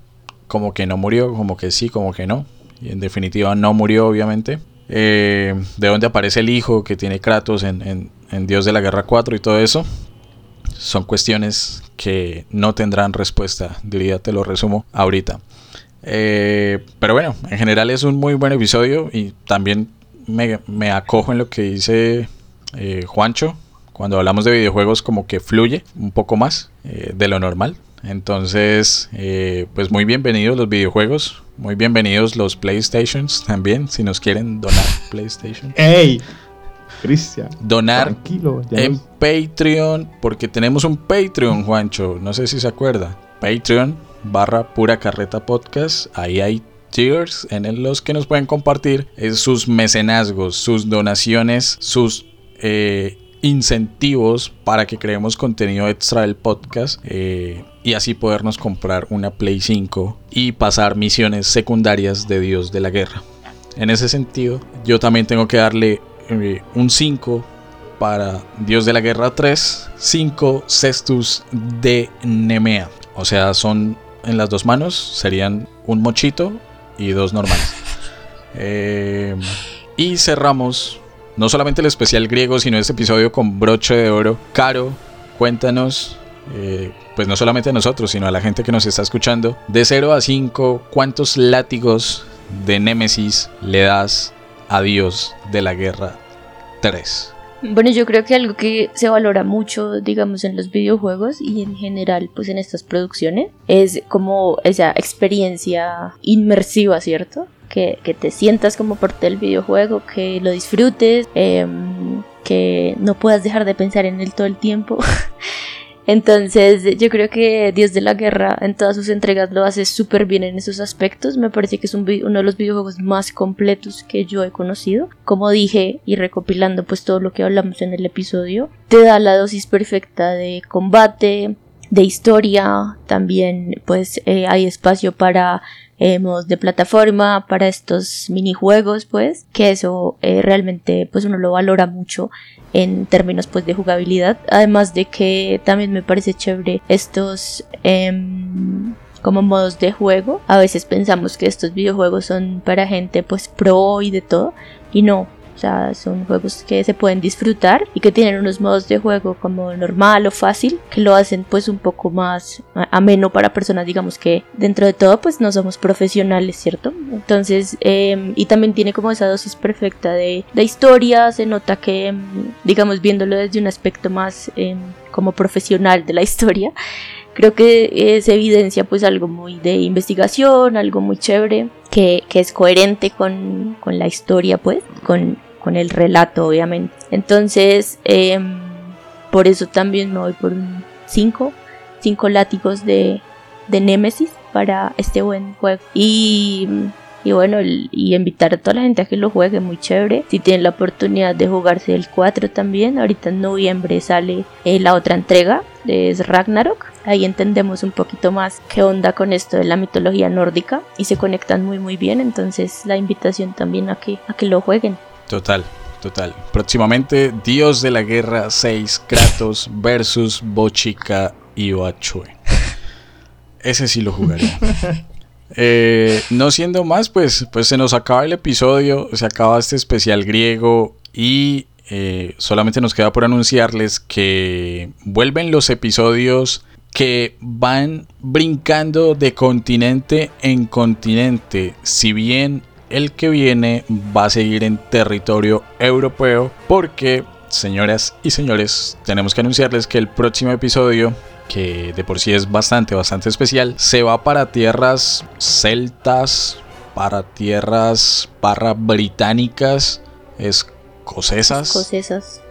como que no murió, como que sí, como que no. En definitiva no murió obviamente. Eh, de dónde aparece el hijo que tiene Kratos en Dios de la Guerra 4 y todo eso son cuestiones que no tendrán respuesta, diría, te lo resumo ahorita. Eh, pero bueno, en general es un muy buen episodio y también me, me acojo en lo que dice eh, Juancho. Cuando hablamos de videojuegos como que fluye un poco más eh, de lo normal. Entonces, pues muy bienvenidos los videojuegos, muy bienvenidos los PlayStations también, si nos quieren donar PlayStation. ¡Ey! Cristian. Donar en Patreon, porque tenemos un Patreon, Juancho. No sé si se acuerda. Patreon barra pura carreta podcast. Ahí hay tiers en los que nos pueden compartir eh, sus mecenazgos, sus donaciones, sus eh, incentivos para que creemos contenido extra del podcast eh, y así podernos comprar una Play 5 y pasar misiones secundarias de Dios de la Guerra. En ese sentido, yo también tengo que darle un 5 para Dios de la Guerra 3, 5 cestus de Nemea. O sea, son en las dos manos, serían un mochito y dos normales. Eh, y cerramos no solamente el especial griego, sino este episodio con broche de oro. Caro, cuéntanos, eh, pues no solamente a nosotros, sino a la gente que nos está escuchando, de 0 a 5, ¿cuántos látigos de Némesis le das a Dios de la Guerra 3? Bueno, yo creo que algo que se valora mucho, digamos, en los videojuegos y en general, pues en estas producciones, es como esa experiencia inmersiva, ¿cierto? Que, te sientas como parte del videojuego, que lo disfrutes, em, que no puedas dejar de pensar en él todo el tiempo. Entonces yo creo que Dios de la Guerra en todas sus entregas lo hace súper bien en esos aspectos. Me parece que es uno de los videojuegos más completos que yo he conocido. Como dije y recopilando pues todo lo que hablamos en el episodio, te da la dosis perfecta de combate, de historia, también pues eh, hay espacio para eh, modos de plataforma, para estos minijuegos pues, que eso eh, realmente pues uno lo valora mucho en términos pues de jugabilidad. Además de que también me parece chévere estos em, como modos de juego. A veces pensamos que estos videojuegos son para gente pues pro y de todo y no o sea, son juegos que se pueden disfrutar y que tienen unos modos de juego como normal o fácil que lo hacen pues un poco más ameno para personas digamos que dentro de todo pues no somos profesionales, ¿cierto? Entonces, em, y también tiene como esa dosis perfecta de, de historia, se nota que em, digamos viéndolo desde un aspecto más em, como profesional de la historia, creo que se evidencia pues algo muy de investigación, algo muy chévere, que, que es coherente con, con, la historia pues, con, con el relato, obviamente. Entonces, em, por eso también me voy por un 5, 5 látigos de, de Nemesis para este buen juego. Y, y bueno, y invitar a toda la gente a que lo juegue, muy chévere. Si tienen la oportunidad de jugarse el 4 también, ahorita en noviembre sale eh, la otra entrega, es Ragnarok. Ahí entendemos un poquito más qué onda con esto de la mitología nórdica y se conectan muy muy bien, entonces la invitación también a que, a que lo jueguen. Total, total. Próximamente, Dios de la Guerra 6, Kratos versus Bochica y Oachue. Ese sí lo jugaré. Eh, no siendo más, pues, pues se nos acaba el episodio, se acaba este especial griego y eh, solamente nos queda por anunciarles que vuelven los episodios que van brincando de continente en continente. Si bien el que viene va a seguir en territorio europeo porque, señoras y señores, tenemos que anunciarles que el próximo episodio que de por sí es bastante, bastante especial, se va para tierras celtas, para tierras para británicas, escocesas. Escocesas.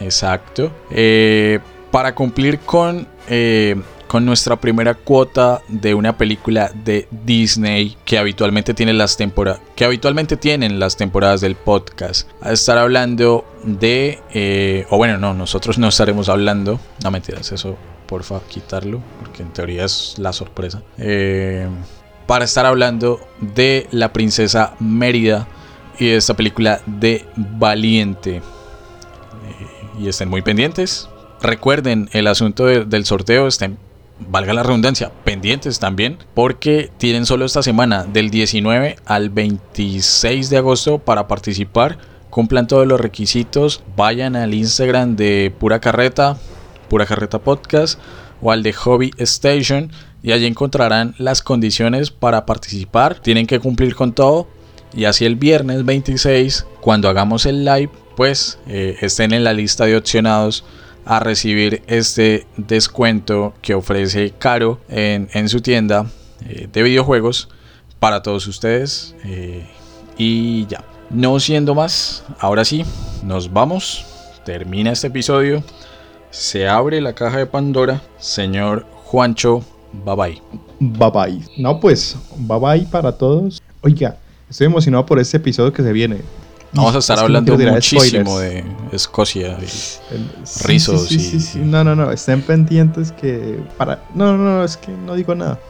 Exacto. Eh, para cumplir con eh, con nuestra primera cuota de una película de Disney que habitualmente tiene las temporadas que habitualmente tienen las temporadas del podcast. A estar hablando de eh, o bueno no nosotros no estaremos hablando. No mentiras eso porfa quitarlo porque en teoría es la sorpresa. Eh, para estar hablando de la princesa Mérida y de esta película de Valiente. Eh, y estén muy pendientes. Recuerden el asunto del sorteo estén valga la redundancia, pendientes también, porque tienen solo esta semana, del 19 al 26 de agosto, para participar. Cumplan todos los requisitos, vayan al Instagram de Pura Carreta, Pura Carreta Podcast, o al de Hobby Station, y allí encontrarán las condiciones para participar. Tienen que cumplir con todo, y así el viernes 26, cuando hagamos el live, pues eh, estén en la lista de opcionados a recibir este descuento que ofrece Caro en, su tienda eh, de videojuegos para todos ustedes. Eh, y ya, no siendo más, ahora sí, nos vamos. Termina este episodio. Se abre la caja de Pandora. Señor Juancho, bye bye. Bye bye. No, pues, bye bye para todos. Oiga, estoy emocionado por este episodio que se viene. Vamos a estar hablando muchísimo de Escocia y rizos y... No, no, no, estén pendientes que para... No, no, no, es que no digo nada.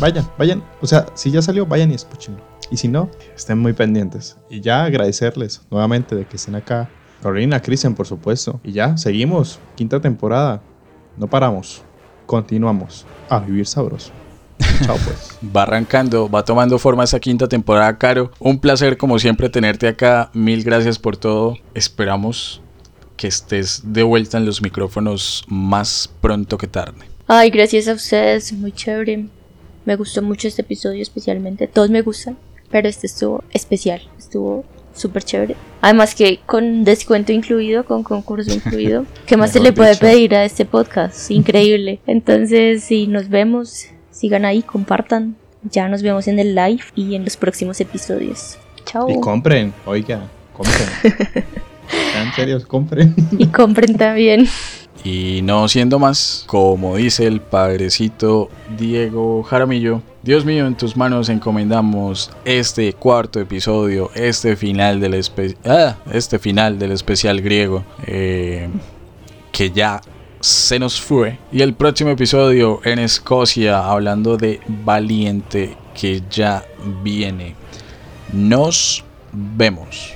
Vayan, vayan. O sea, si ya salió, vayan y escúchenlo. Y si no, estén muy pendientes. Y ya agradecerles nuevamente de que estén acá. Carolina, Cristian, por supuesto. Y ya, seguimos. Quinta temporada. No paramos. Continuamos. A vivir sabroso. Chao pues. Va arrancando, va tomando forma esta quinta temporada, Caro. Un placer como siempre tenerte acá. Mil gracias por todo. Esperamos que estés de vuelta en los micrófonos más pronto que tarde. Ay, gracias a ustedes, muy chévere. Me gustó mucho este episodio especialmente. Todos me gustan, pero este estuvo especial. Estuvo súper chévere. Además que con descuento incluido, con concurso incluido. ¿Qué más se le puede pedir a este podcast? Increíble. Entonces, si nos vemos, sigan ahí, compartan. Ya nos vemos en el live y en los próximos episodios. Chao. Y compren, oiga, compren. en serio, compren. Y compren también. Y no siendo más, como dice el padrecito Diego Jaramillo, Dios mío, en tus manos encomendamos este cuarto episodio, este final del, ah, este final del especial griego, eh, que ya se nos fue. Y el próximo episodio en Escocia, hablando de Valiente, que ya viene. Nos vemos.